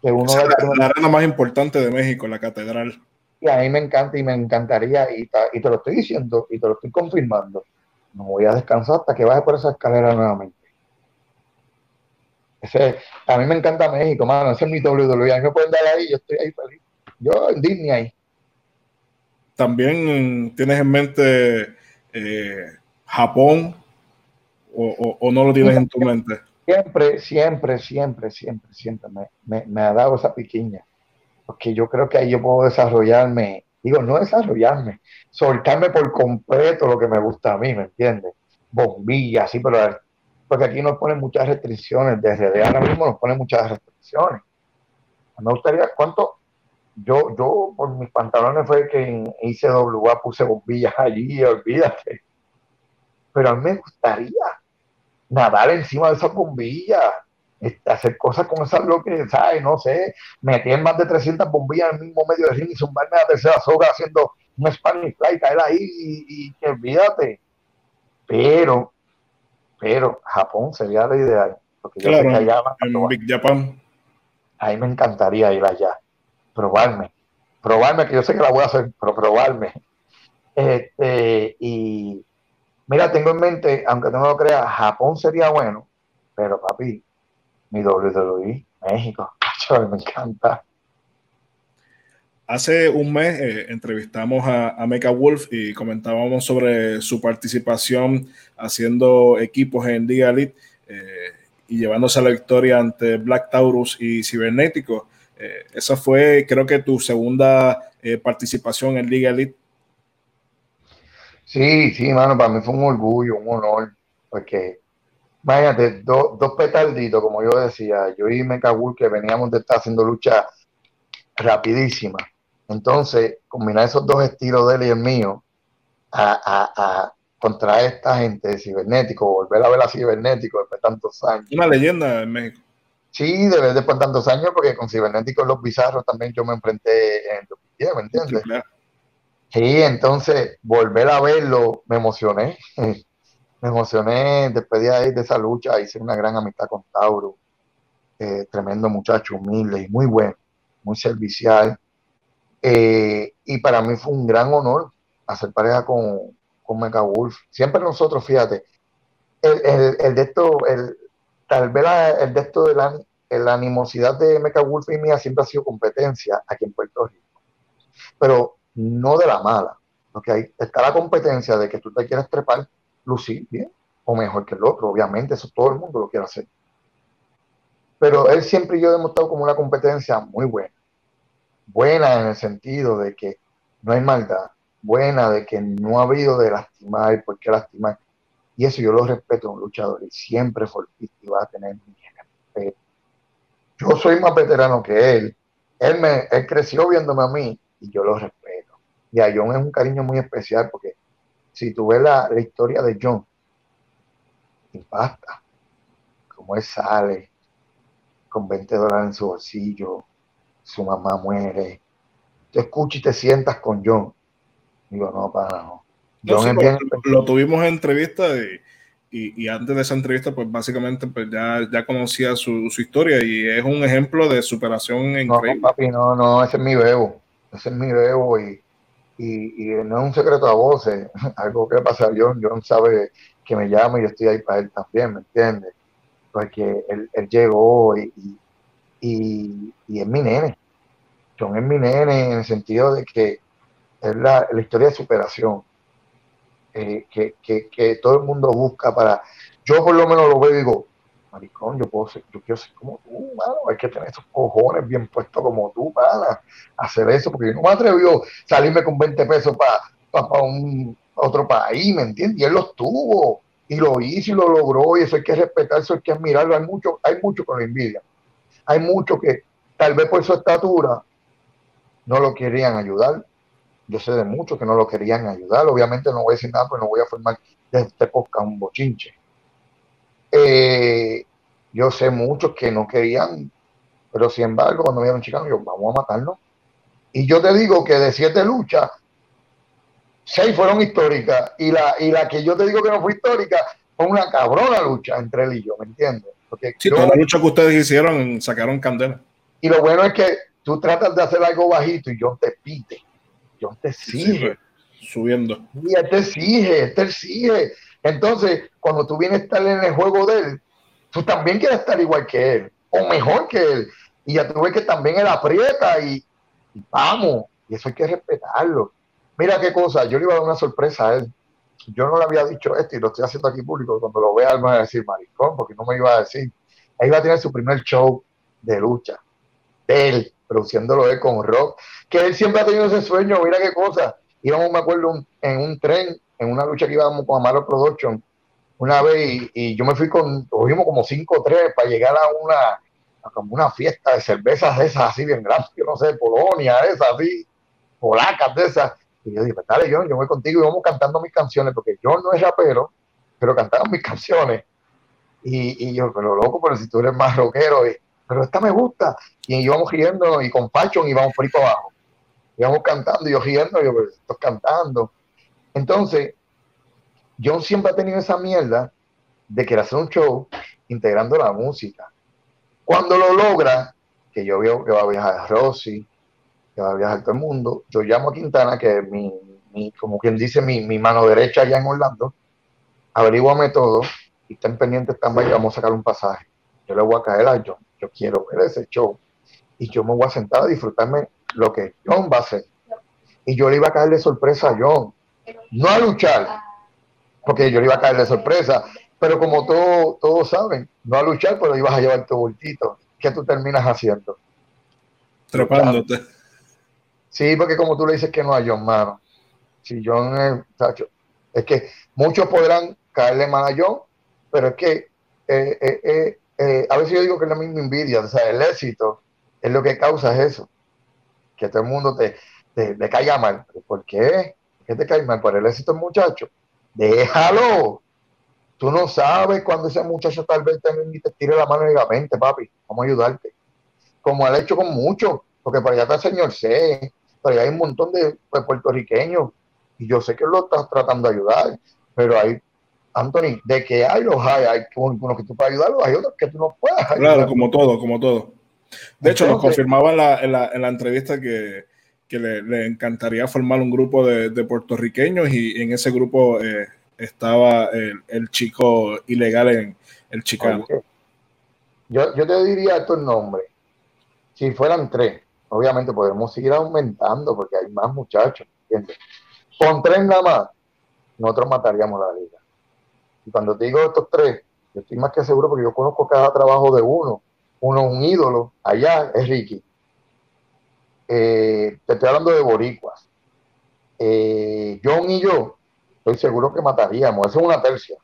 uno... Es la, arena más importante de México, la catedral. Y a mí me encanta y me encantaría, y, y te lo estoy diciendo y te lo estoy confirmando, no voy a descansar hasta que baje por esa escalera nuevamente. Ese, a mí me encanta México, mano. Ese es mi WWE. A mí me pueden dar ahí, yo estoy ahí feliz. Yo en Disney ahí. También tienes en mente eh, Japón o, o, no lo tienes en tu mente. Siempre, siempre, siempre, siempre, siempre me, me, me, ha dado esa piquiña. Porque yo creo que ahí yo puedo desarrollarme, digo, no desarrollarme, soltarme por completo lo que me gusta a mí, ¿me entiendes? Bombillas, sí, pero porque aquí nos ponen muchas restricciones, desde ahora mismo nos ponen muchas restricciones. Me gustaría, ¿cuánto? Yo, yo por mis pantalones fue que en ICWA puse bombillas allí, olvídate. Pero a mí me gustaría nadar encima de esas bombillas, este, hacer cosas con esas lo que, ¿sabes? No sé, meter más de 300 bombillas en el mismo medio de ring y zumbarme a la tercera soga haciendo un Spanish Fly, caer ahí y, y que olvídate. Pero pero Japón sería la ideal. Porque yo claro, allá en Big Japan. Ahí me encantaría ir allá, probarme, probarme, que yo sé que la voy a hacer, pero probarme. Este, y mira, tengo en mente, aunque no lo creas, Japón sería bueno, pero papi, mi WWE, México, me encanta. Hace un mes eh, entrevistamos a, a Mecha Wolf y comentábamos sobre su participación haciendo equipos en Liga Elite eh, y llevándose a la victoria ante Black Taurus y Cibernético. Eh, esa fue, creo que, tu segunda participación en Liga Elite. Sí, sí, mano, para mí fue un orgullo, un honor, porque imagínate, dos petarditos, como yo decía, yo y Mecha Wolf, que veníamos de estar haciendo lucha rapidísima entonces, combinar esos dos estilos de él y el mío a, contra esta gente de cibernético, volver a ver a cibernético después de tantos años. Una leyenda en México. Sí, después de tantos años, porque con cibernético los bizarros también yo me enfrenté en 2010, ¿me entiendes? Sí, entonces volver a verlo, me emocioné. me emocioné después de ahí de esa lucha, hice una gran amistad con Tauro. Eh, tremendo muchacho, humilde y muy bueno, muy servicial. Eh, y para mí fue un gran honor hacer pareja con, con Mecha Wolf. Siempre nosotros, fíjate, el, el, de esto, el, tal vez el de esto de la, animosidad de Mecha Wolf y mía siempre ha sido competencia aquí en Puerto Rico. Pero no de la mala. Okay. Está la competencia de que tú te quieras trepar, lucir bien o mejor que el otro. Obviamente, eso todo el mundo lo quiere hacer. Pero él siempre y yo he demostrado como una competencia muy buena buena en el sentido de que no hay maldad, buena de que no ha habido de lastimar por qué lastimar. Y eso yo lo respeto a un luchador y siempre y va a tener mi respeto. Yo soy más veterano que él. Él, me, él creció viéndome a mí y yo lo respeto. Y a John es un cariño muy especial porque si tú ves la, la historia de John, impacta. Cómo él sale con 20 dólares en su bolsillo, su mamá muere. Te escuchas y te sientas con John. Digo, no, para no. John lo, tuvimos en entrevista y, y, antes de esa entrevista, pues básicamente pues ya, ya conocía su, su historia y es un ejemplo de superación increíble. No, papi, no, no, ese es mi bebo. Ese es mi bebo y, y, y no es un secreto a voces. Algo que pasa a John. John sabe que me llama y yo estoy ahí para él también, ¿me entiendes? Porque él, llegó y, y, es mi nene. John es mi nene en el sentido de que es la, historia de superación eh, que, que, todo el mundo busca para... Yo por lo menos lo veo y digo, maricón, yo puedo ser, yo quiero ser como tú, mano, hay que tener esos cojones bien puestos como tú para hacer eso, porque yo no me atrevió salirme con 20 pesos para pa, un otro país, ¿me entiendes? Y él los tuvo, y lo hizo y lo logró, y eso hay que respetar, eso hay que admirarlo, hay mucho, hay mucho con la envidia, hay mucho que tal vez por su estatura no lo querían ayudar, yo sé de muchos que no lo querían ayudar, obviamente no voy a decir nada, pues no voy a formar de este podcast un bochinche, eh, yo sé muchos que no querían, pero sin embargo, cuando me dieron chicano, yo, vamos a matarnos. Y yo te digo que de siete luchas, seis fueron históricas. Y la, y la que yo te digo que no fue histórica fue una cabrona lucha entre él y yo, ¿me entiendes? Porque sí, toda la lucha que ustedes hicieron sacaron candela. Y lo bueno es que tú tratas de hacer algo bajito y yo te pite. yo te exige. subiendo. Y él te exige, él te exige. Entonces, cuando tú vienes a estar en el juego de él, tú también quieres estar igual que él, o mejor que él. Y ya tú ves que también él aprieta y, vamos, y eso hay que respetarlo. Mira qué cosa, yo le iba a dar una sorpresa a él. Yo no le había dicho esto y lo estoy haciendo aquí público. Cuando lo vea, él me va a decir maricón, porque no me iba a decir. Él iba a tener su primer show de lucha, de él, produciéndolo él con rock, que él siempre ha tenido ese sueño. Mira qué cosa. Íbamos, me acuerdo, en un tren en una lucha que íbamos con Amaro Production una vez y, yo me fui con, cogimos como 5 o 3 para llegar a una, como una fiesta de cervezas de esas así bien grandes, yo no sé, Polonia, esas así, polacas de esas. Y yo dije, dale, yo, yo voy contigo y vamos cantando mis canciones, porque yo no es rapero, pero cantaba mis canciones. Y, y yo, pero loco, pero si tú eres más rockero, pero esta me gusta. Y íbamos riendo y con Pachon íbamos por ahí para abajo. Íbamos cantando y yo riendo, y yo, pues, estoy cantando. Entonces, John siempre ha tenido esa mierda de querer hacer un show integrando la música. Cuando lo logra, que yo veo que va a viajar a Rossi, que va a viajar todo el mundo, yo llamo a Quintana, que es mi, como quien dice, mi, mano derecha allá en Orlando, averiguame todo y estén pendientes también, vamos a sacar un pasaje. Yo le voy a caer a John, yo quiero ver ese show y yo me voy a sentar a disfrutarme lo que John va a hacer. Y yo le iba a caer de sorpresa a John no a luchar, porque yo le iba a caer de sorpresa, pero como todos saben, no a luchar, pero ibas a llevar tu bultito. ¿Qué tú terminas haciendo? Trepándote. Sí, porque como tú le dices que no a John, mano. Si John es, es que muchos podrán caerle mal a John, pero es que eh, eh, eh, a veces yo digo que es la misma envidia, o sea, el éxito es lo que causa eso, que todo el mundo te, caiga mal. ¿Por qué? ¿Qué te cae mal por el éxito muchacho? Déjalo. Tú no sabes cuando ese muchacho tal vez te, te tire la mano y diga, vente, papi, vamos a ayudarte. Como ha hecho con muchos, porque por allá está el señor C, allá hay un montón de pues, puertorriqueños, y yo sé que lo estás tratando de ayudar, pero hay, Anthony, de que hay los hay, hay unos que tú puedes ayudarlos, hay otros que tú no puedes ayudar. Claro, como todo, como todo. De hecho, nos confirmaba en la, en la, en la entrevista que que le, encantaría formar un grupo de, puertorriqueños y en ese grupo eh, estaba el, chico ilegal en el Chicano. yo, te diría estos nombres. Si fueran tres, obviamente podemos seguir aumentando porque hay más muchachos. Con tres nada más, nosotros mataríamos la liga. Y cuando te digo estos tres, yo estoy más que seguro porque yo conozco cada trabajo de uno. Uno un ídolo, allá es Ricky eh, te estoy hablando de boricuas. Eh, John y yo, estoy seguro que mataríamos. Esa es una tercia.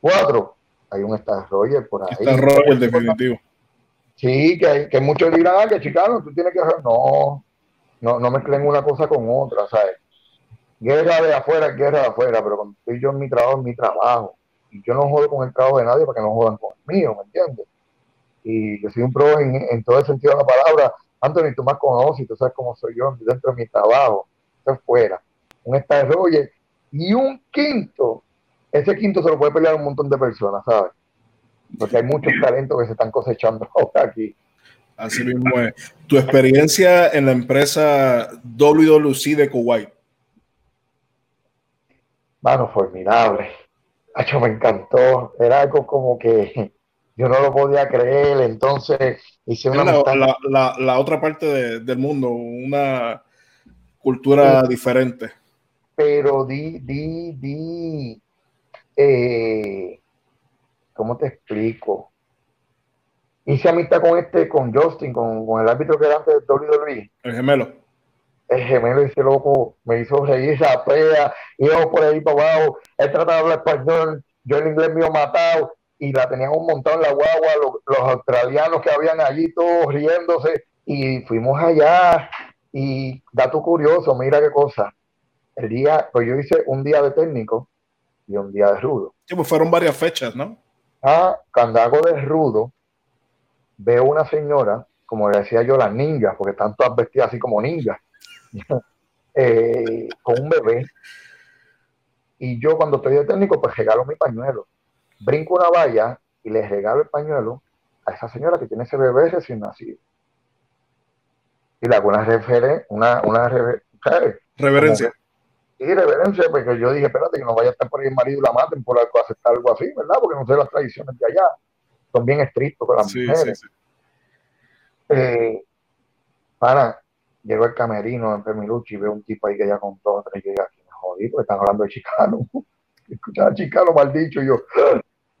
Cuatro, hay un Star Roger por ahí. Star Roger, definitivo. Sí, que hay, que muchos dirán, ah, que chicano, tú tienes que. No, no, no mezclen una cosa con otra, ¿sabes? Guerra de afuera, guerra de afuera, pero cuando estoy yo en mi trabajo, en mi trabajo. Y yo no jodo con el trabajo de nadie para que no jodan con el mío, ¿me entiendes? Y yo soy un pro en, todo el sentido de la palabra, Anthony, tú más conoces, tú sabes cómo soy yo dentro de mi trabajo, estoy fuera. Un Star y un quinto. Ese quinto se lo puede pelear un montón de personas, ¿sabes? Porque hay muchos talentos que se están cosechando aquí. Así mismo es. Tu experiencia en la empresa WWC de Kuwait. Mano, formidable. me encantó. Era algo como que yo no lo podía creer. Entonces hice una. La, la, la, otra parte del mundo, una cultura diferente. Pero di, di, di. Eh, ¿Cómo te explico? Hice amistad con este, con Justin, con, con el árbitro que era antes de WWE. El gemelo el gemelo ese loco me hizo reír esa pea, íbamos por ahí para abajo, él trataba de hablar español, yo el inglés mío matado, y la tenían un montón la guagua, los, australianos que habían allí todos riéndose, y fuimos allá, y dato curioso, mira qué cosa, el día, pues yo hice un día de técnico y un día de rudo. Sí, pues fueron varias fechas, ¿no? Ah, cuando hago de rudo, veo una señora, como decía yo, las ninjas, porque están todas vestidas así como ninjas Eh, con un bebé. Y yo cuando estoy de técnico, pues regalo mi pañuelo. Brinco una valla y le regalo el pañuelo a esa señora que tiene ese bebé recién nacido. Y le hago una, referen una, una reverencia, porque yo dije, espérate, que no vaya a estar por ahí el marido y la maten por aceptar algo así, ¿verdad? Porque no sé las tradiciones de allá. Son bien estrictos con las mujeres. Eh, para, llego al camerino en Pemiluchi y veo un tipo ahí que ya contó tres y aquí me jodí porque están hablando de chicano. Escuchaba chicano mal dicho, yo,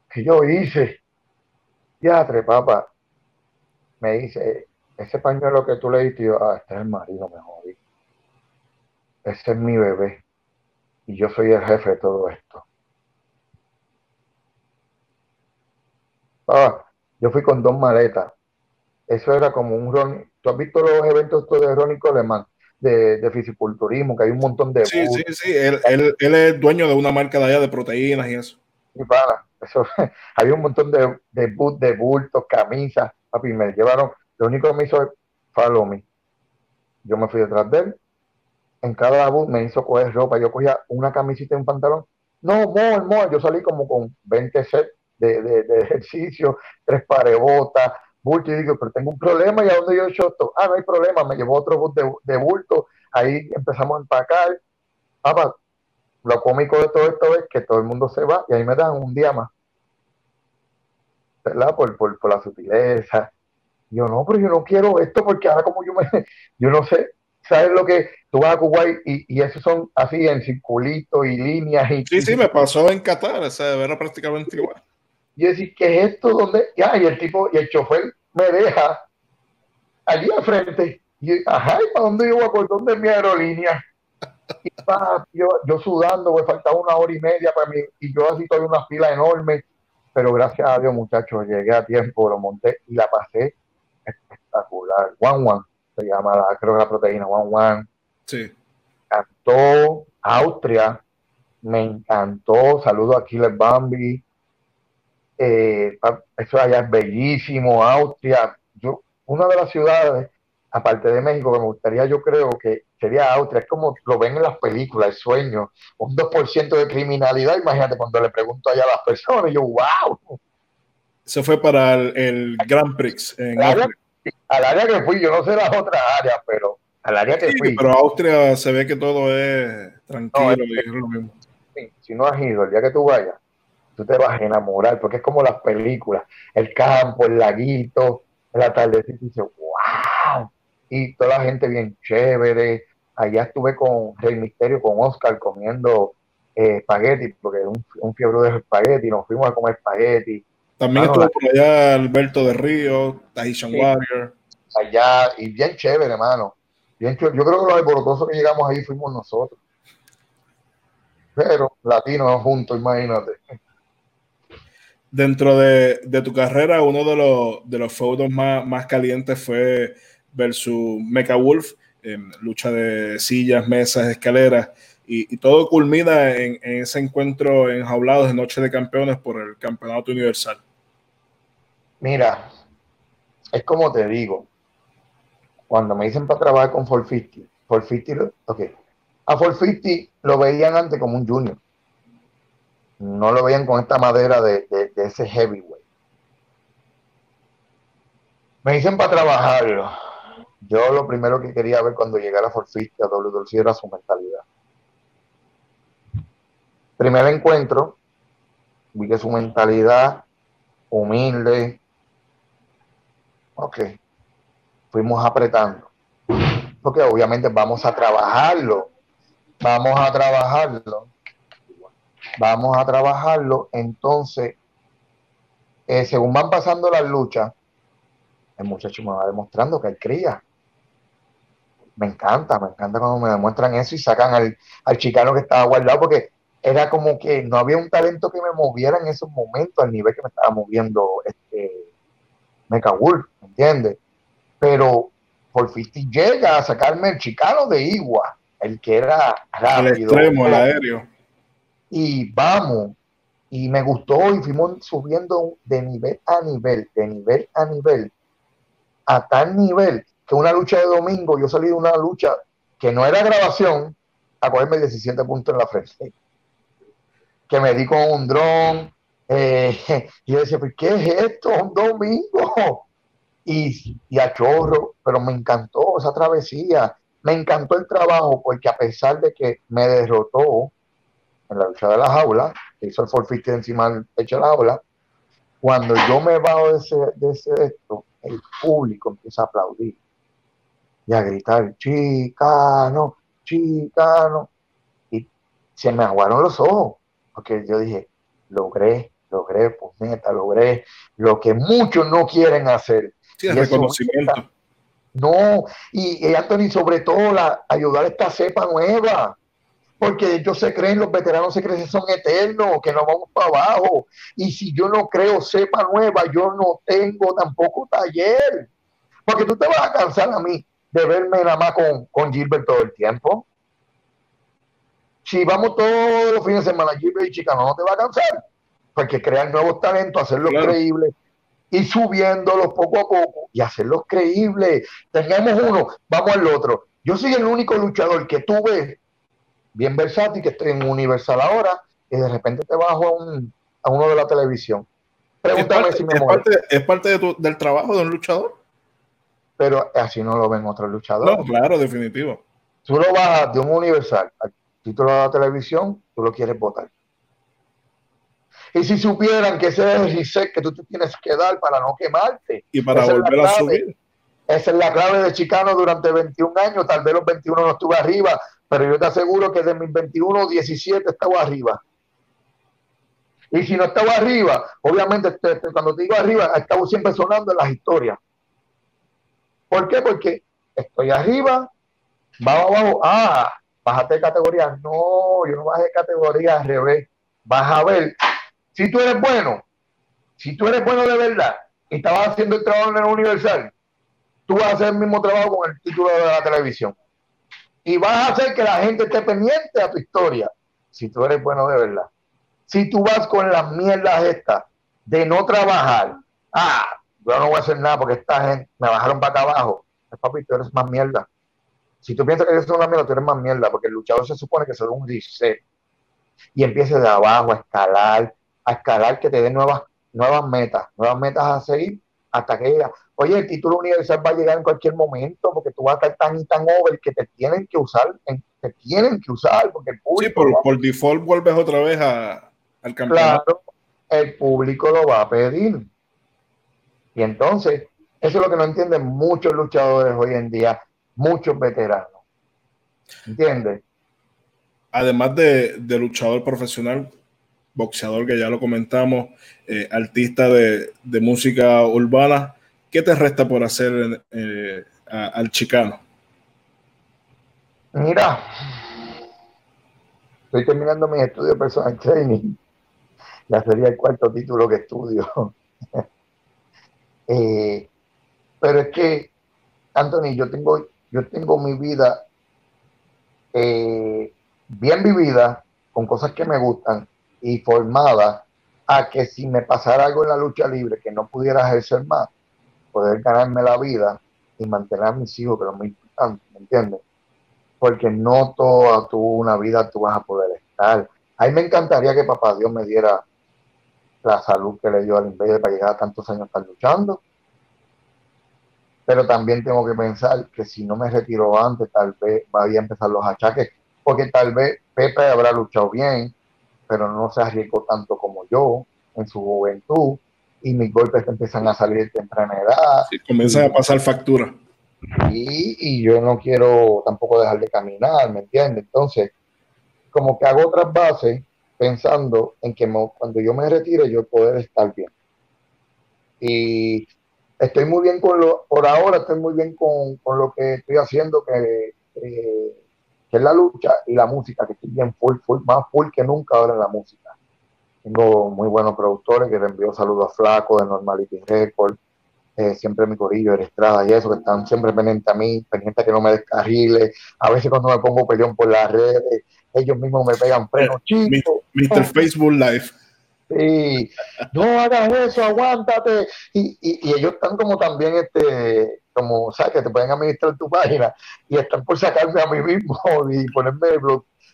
¿qué yo hice? Ya, tres papá. Me dice, ese pañuelo que tú le diste, yo, ah, este es el marido, me jodí. Ese es mi bebé. Y yo soy el jefe de todo esto. Ah, yo fui con dos maletas. Eso era como un ron, ¿Tú has visto los eventos de Ronnie Coleman? De, de, fisiculturismo, que hay un montón de... Sí, sí, sí, él, él, él, es dueño de una marca de allá de proteínas y eso. Y para, eso, había un montón de, de, de bultos, camisas, papi, me llevaron, lo único que me hizo es follow me. Yo me fui detrás de él, en cada boot me hizo coger ropa, yo cogía una camisita y un pantalón, no, more, more, yo salí como con 20 sets de, de, de ejercicio, tres pares de botas, bulto y digo, pero tengo un problema y a dónde yo he hecho esto. Ah, no hay problema, me llevó otro bus de, bulto, ahí empezamos a empacar. Papá, lo cómico de todo esto es que todo el mundo se va y ahí me dan un día más. ¿Verdad? Por, por, por la sutileza. Yo no, pero yo no quiero esto porque ahora como yo me, yo no sé, ¿sabes lo que tú vas a Kuwait y, y esos son así en circulitos y líneas? Y, sí, sí, me pasó en Qatar, o sea, era prácticamente igual. Y decía, ¿qué es esto? ¿Dónde? Ya, y el tipo, y el chofer me deja allí al frente. Y, ajá, ¿y para dónde yo voy? ¿Por dónde es mi aerolínea? Y pa, yo, yo sudando, me faltaba una hora y media para mí, y yo así toda una fila enorme, pero gracias a Dios, muchachos, llegué a tiempo, lo monté y la pasé espectacular. One One se llama, la, creo que la proteína, One One. Sí. Cantó Austria, me encantó. Saludo a Killer Bambi, eh, eso allá es bellísimo, Austria. Yo, una de las ciudades, aparte de México, que me gustaría, yo creo que sería Austria, es como lo ven en las películas, el sueño, un 2% de criminalidad, imagínate cuando le pregunto allá a las personas, yo, wow. Se fue para el, Grand Prix. En al área que fui, yo no sé las otras áreas, pero al área que fui. Pero Austria se ve que todo es tranquilo y es lo mismo. si no has ido, el día que tú vayas, tú te vas a enamorar, porque es como las películas, el campo, el laguito, el atardecer, y dices, wow, y toda la gente bien chévere. Allá estuve con Rey Misterio, con Oscar, comiendo eh, espagueti, porque un, un fiebre de espagueti, nos fuimos a comer espagueti. También estuvo por allá Alberto de Río, Tahitian Warrior. Allá, y bien chévere, hermano. Bien chévere. Yo creo que los alborotosos que llegamos ahí fuimos nosotros. Pero latinos juntos, imagínate dentro de, tu carrera, uno de los, de los feudos más, más calientes fue versus Mecha Wolf, en lucha de sillas, mesas, escaleras, y, todo culmina en, ese encuentro enjaulados de Noche de Campeones por el Campeonato Universal. Mira, es como te digo, cuando me dicen para trabajar con 450, 450, ok, a 450 lo veían antes como un junior no lo veían con esta madera de, ese heavyweight. Me dicen para trabajarlo. Yo lo primero que quería ver cuando llegara a Forfista a WWE era su mentalidad. Primer encuentro, vi que su mentalidad humilde. Ok, fuimos apretando. Porque obviamente vamos a trabajarlo. Vamos a trabajarlo. Vamos a trabajarlo. Entonces, eh, según van pasando las luchas, el muchacho me va demostrando que él cría. Me encanta, me encanta cuando me demuestran eso y sacan al, al chicano que estaba guardado, porque era como que no había un talento que me moviera en esos momentos al nivel que me estaba moviendo este Mecha Wolf, ¿me entiendes? Pero por llega a sacarme el chicano de Igua, el que era rápido. El extremo, el aéreo. Y vamos, y me gustó y fuimos subiendo de nivel a nivel, de nivel a nivel, a tal nivel que una lucha de domingo, yo salí de una lucha que no era grabación, a cogerme 17 puntos en la frente que me di con un dron. Eh, y yo decía, ¿qué es esto? Un domingo. Y, y a chorro, pero me encantó esa travesía. Me encantó el trabajo porque a pesar de que me derrotó en la lucha de la jaula, que hizo el forfeit encima del pecho de la jaula, cuando yo me bajo de ese, de ese esto, el público empieza a aplaudir y a gritar, chicano, chicano, y se me aguaron los ojos porque yo dije, logré, logré, pues neta, logré lo que muchos no quieren hacer. Sí, el reconocimiento. no, y, Anthony, sobre todo, la, ayudar a esta cepa nueva, porque ellos se creen, los veteranos se creen que son eternos, que no vamos para abajo. Y si yo no creo cepa nueva, yo no tengo tampoco taller. Porque tú te vas a cansar a mí de verme nada más con, con Gilbert todo el tiempo si vamos todos los fines de semana Gilbert y Chicano, no te va a cansar, porque crear nuevos talentos, hacerlos creíbles y subiéndolos poco a poco y hacerlos creíbles. Tengamos uno, vamos al otro. Yo soy el único luchador que tuve bien versátil, que estoy en Universal ahora, y de repente te bajo a, un, a uno de la televisión. Pregúntame si me es parte, ¿Es parte del trabajo de un luchador? Pero así no lo ven otros luchadores. No, claro, definitivo. Tú lo bajas de un Universal título de la televisión, tú lo quieres votar. Y si supieran que ese es el reset que tú te tienes que dar para no quemarte. Y para volver a subir. Esa es la clave de Chicano durante 21 años. Tal vez los 21 no estuve arriba, pero yo te aseguro que de mis 21 17 estaba arriba. Y si no estaba arriba, obviamente cuando te digo arriba, estaba siempre sonando en las historias. ¿Por qué? Porque estoy arriba, va abajo, ah, bájate de categoría. No, yo no bajé de categoría al revés. Vas a ver, si tú eres bueno, si tú eres bueno de verdad y estabas haciendo el trabajo en el Universal, tú vas a hacer el mismo trabajo con el título de la televisión. Y vas a hacer que la gente esté pendiente a tu historia, si tú eres bueno de verdad. Si tú vas con las mierdas estas de no trabajar, ah, yo no voy a hacer nada porque esta gente me bajaron para acá abajo. Papi, tú eres más mierda. Si tú piensas que eres una mierda, tú eres más mierda, porque el luchador se supone que se da un reset y empiece de abajo a escalar, a escalar, que te dé nuevas, nuevas metas, nuevas metas a seguir hasta que llega. Oye, el título universal va a llegar en cualquier momento porque tú vas a estar tan y tan over que te tienen que usar, te tienen que usar porque el público. Sí, por, default vuelves otra vez a, al campeonato. Claro, el público lo va a pedir. Y entonces, eso es lo que no entienden muchos luchadores hoy en día muchos veteranos. ¿Entiendes? Además de, luchador profesional, boxeador que ya lo comentamos, eh, artista de, música urbana, ¿qué te resta por hacer eh, al chicano? Mira, estoy terminando mi estudio personal training. Ya sería el cuarto título que estudio. Eh, pero es que, Anthony, yo tengo yo tengo mi vida bien vivida, con cosas que me gustan y formada a que si me pasara algo en la lucha libre que no pudiera ejercer más, poder ganarme la vida y mantener a mis hijos, que es muy importante, ¿me entiendes? Porque no toda tu una vida tú vas a poder estar. A me encantaría que papá Dios me diera la salud que le dio al Invader para llegar a tantos años estar luchando pero también tengo que pensar que si no me retiro antes, tal vez vaya a empezar los achaques, porque tal vez Pepe habrá luchado bien, pero no se arriesgó tanto como yo en su juventud y mis golpes empiezan a salir de temprana edad. Sí, comienzan a pasar factura. Y, y, yo no quiero tampoco dejar de caminar, ¿me entiendes? Entonces, como que hago otras bases pensando en que cuando yo me retire yo poder estar bien. Y estoy muy bien con lo, por ahora estoy muy bien con, con lo que estoy haciendo, que, que, es la lucha y la música, que estoy bien full, full, más full que nunca ahora en la música. Tengo muy buenos productores que le envío saludos a Flaco de Normality Record, eh, siempre mi corillo de Estrada y eso, que están siempre pendientes a mí, pendientes a que no me descarrile. A veces cuando me pongo peleón por las redes, ellos mismos me pegan freno, chico. Mr. Facebook Live. Sí, no hagas eso, aguántate. Y, y, ellos están como también, este, como, ¿sabes? Que te pueden administrar tu página y están por sacarme a mí mismo y ponerme,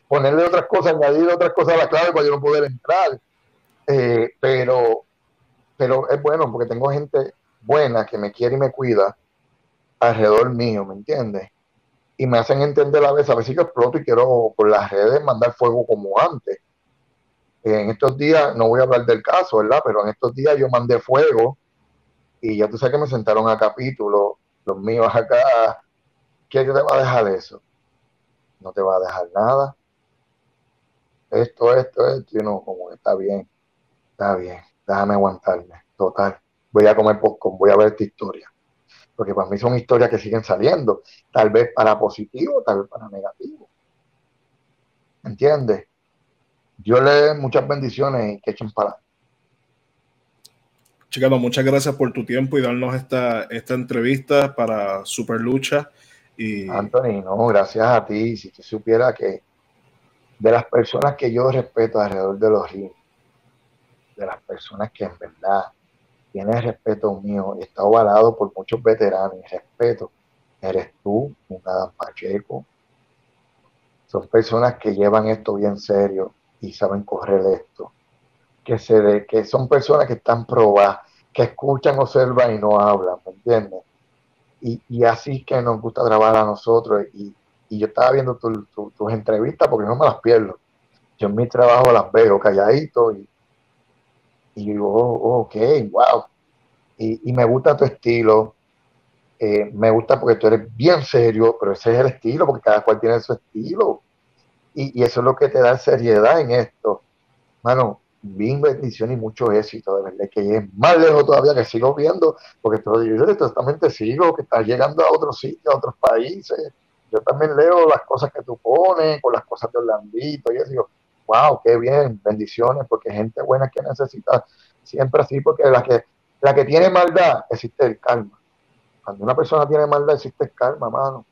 ponerle otras cosas, añadir otras cosas a la clave para yo no poder entrar. Eh, pero, pero es bueno porque tengo gente buena que me quiere y me cuida alrededor mío, ¿me entiendes? Y me hacen entender a veces, a veces yo exploto y quiero por las redes mandar fuego como antes. En estos días, no voy a hablar del caso, ¿verdad? Pero en estos días yo mandé fuego y ya tú sabes que me sentaron a capítulo, los míos acá. ¿Qué te va a dejar eso? No te va a dejar nada. Esto, esto, esto, y no, como está bien está bien, déjame aguantarme, total. Voy a comer popcorn, voy a ver esta historia. Porque para mí son historias que siguen saliendo, tal vez para positivo, tal vez para negativo. ¿Entiendes? Yo le doy muchas bendiciones y que echen para Chicano, muchas gracias por tu tiempo y darnos esta, esta entrevista para Super Lucha. Y... Anthony, no, gracias a ti. Si tú supiera que de las personas que yo respeto alrededor de los rings, de las personas que en verdad tienen respeto mío y está ovalado por muchos veteranos y respeto, eres tú, un Adam Pacheco. Son personas que llevan esto bien serio y saben correr esto. Que, se de, que son personas que están probadas, que escuchan, observan y no hablan, ¿me entiendes? Y, y así que nos gusta trabajar a nosotros. Y, y yo estaba viendo tus entrevistas porque no me las pierdo. Yo en mi trabajo las veo calladito y, y digo, oh, ok, wow. Y, me gusta tu estilo. Eh, me gusta porque tú eres bien serio, pero ese es el estilo, porque cada cual tiene su estilo. Y, eso es lo que te da seriedad en esto. Mano, bien bendición y mucho éxito, de verdad, que es más lejos todavía que sigo viendo, porque todo, yo totalmente sigo, que estás llegando a otros sitios, a otros países. Yo también leo las cosas que tú pones, con las cosas de Orlandito y eso. Digo, wow, qué bien, bendiciones, porque gente buena que necesita siempre así, porque la que, la que tiene maldad, existe el karma. Cuando una persona tiene maldad, existe el karma, mano.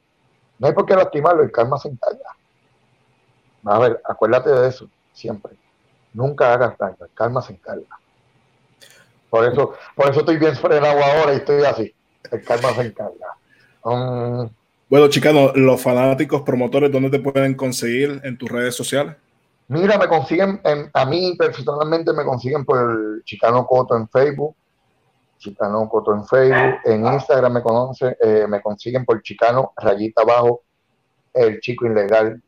No hay por qué lastimarlo, el karma se encarga. A ver, acuérdate de eso, siempre. Nunca hagas daño, el karma se encarga. Por eso, por eso estoy bien frenado ahora y estoy así. El karma se encarga. Um, bueno, chicano, los fanáticos promotores, ¿dónde te pueden conseguir en tus redes sociales? Mira, me consiguen, a mí personalmente me consiguen por el Chicano Coto en Facebook, Chicano Coto en Facebook, en Instagram me conoce, eh, me consiguen por Chicano rayita abajo, el chico ilegal,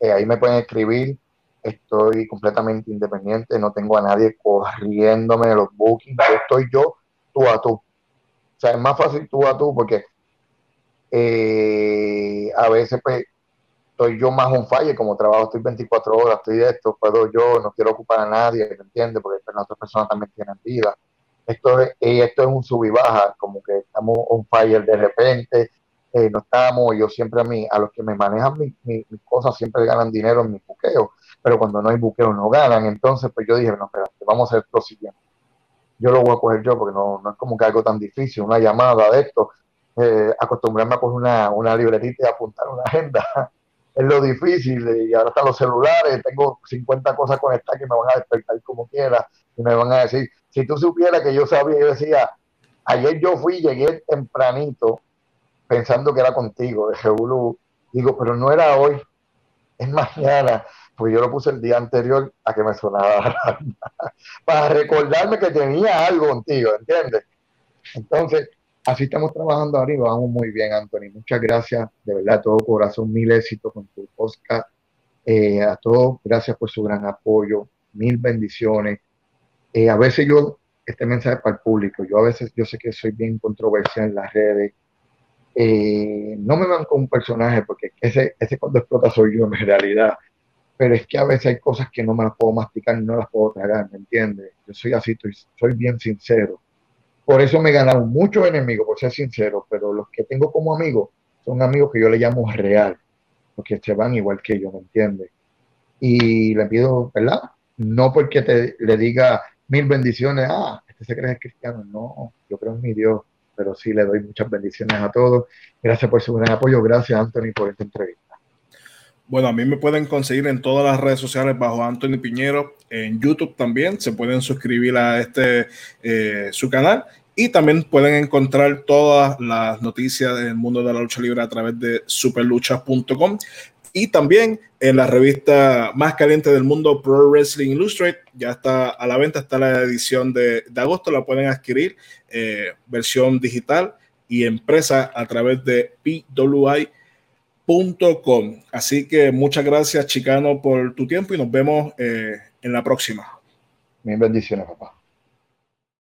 eh, ahí me pueden escribir, estoy completamente independiente, no tengo a nadie corriéndome de los bookings, yo estoy yo tú a tú. O sea, es más fácil tú a tú porque eh, a veces pues estoy yo más un falle, como trabajo estoy 24 horas, estoy de esto, puedo yo, no quiero ocupar a nadie, ¿me entiendes? Porque las otras personas también tienen vida. Esto es, esto es un sub y baja, como que estamos un fire de repente, eh, no estamos, yo siempre a mí, a los que me manejan mis cosas siempre ganan dinero en mi buqueo, pero cuando no hay buqueo no ganan, entonces pues yo dije, no, espérate, vamos a hacer lo siguiente. Yo lo voy a coger yo porque no, no es como que algo tan difícil, una llamada de esto, eh, acostumbrarme a coger una, una libretita y apuntar una agenda es lo difícil. Y ahora están los celulares, tengo 50 cosas conectadas que me van a despertar como quiera y me van a decir, si tú supieras que yo sabía, yo decía, ayer yo fui, llegué tempranito pensando que era contigo, de Jeulú. Digo, pero no era hoy, es mañana. Pues yo lo puse el día anterior a que me sonara para recordarme que tenía algo contigo, ¿entiendes? Entonces, así estamos trabajando ahora y vamos muy bien, Anthony. Muchas gracias, de verdad, todo corazón, mil éxitos con tu podcast. Eh, a todos, gracias por su gran apoyo, mil bendiciones. Eh, a veces yo, este mensaje para el público, yo a veces, yo sé que soy bien controversial en las redes. Eh, no me van con un personaje porque ese, ese cuando explota soy yo en realidad. Pero es que a veces hay cosas que no me las puedo masticar no las puedo tragar, ¿me entiendes? Yo soy así, soy bien sincero. Por eso me ganaron muchos enemigos, por ser sincero, pero los que tengo como amigos son amigos que yo le llamo real, porque se van igual que yo, ¿me entiendes? Y le pido, ¿verdad? No porque te, le diga mil bendiciones, ah, este se cree cristiano, no, yo creo en mi Dios, pero sí le doy muchas bendiciones a todos. Gracias por su gran apoyo, gracias Anthony por esta entrevista. Bueno, a mí me pueden conseguir en todas las redes sociales bajo Anthony Piñero, en YouTube también, se pueden suscribir a este eh, su canal y también pueden encontrar todas las noticias del mundo de la lucha libre a través de superluchas.com y también en la revista más caliente del mundo, Pro Wrestling Illustrated, ya está a la venta, está la edición de, agosto, la pueden adquirir, eh, versión digital y empresa a través de PWI Así que muchas gracias, Chicano, por tu tiempo y nos vemos eh, en la próxima. Mil bendiciones, papá.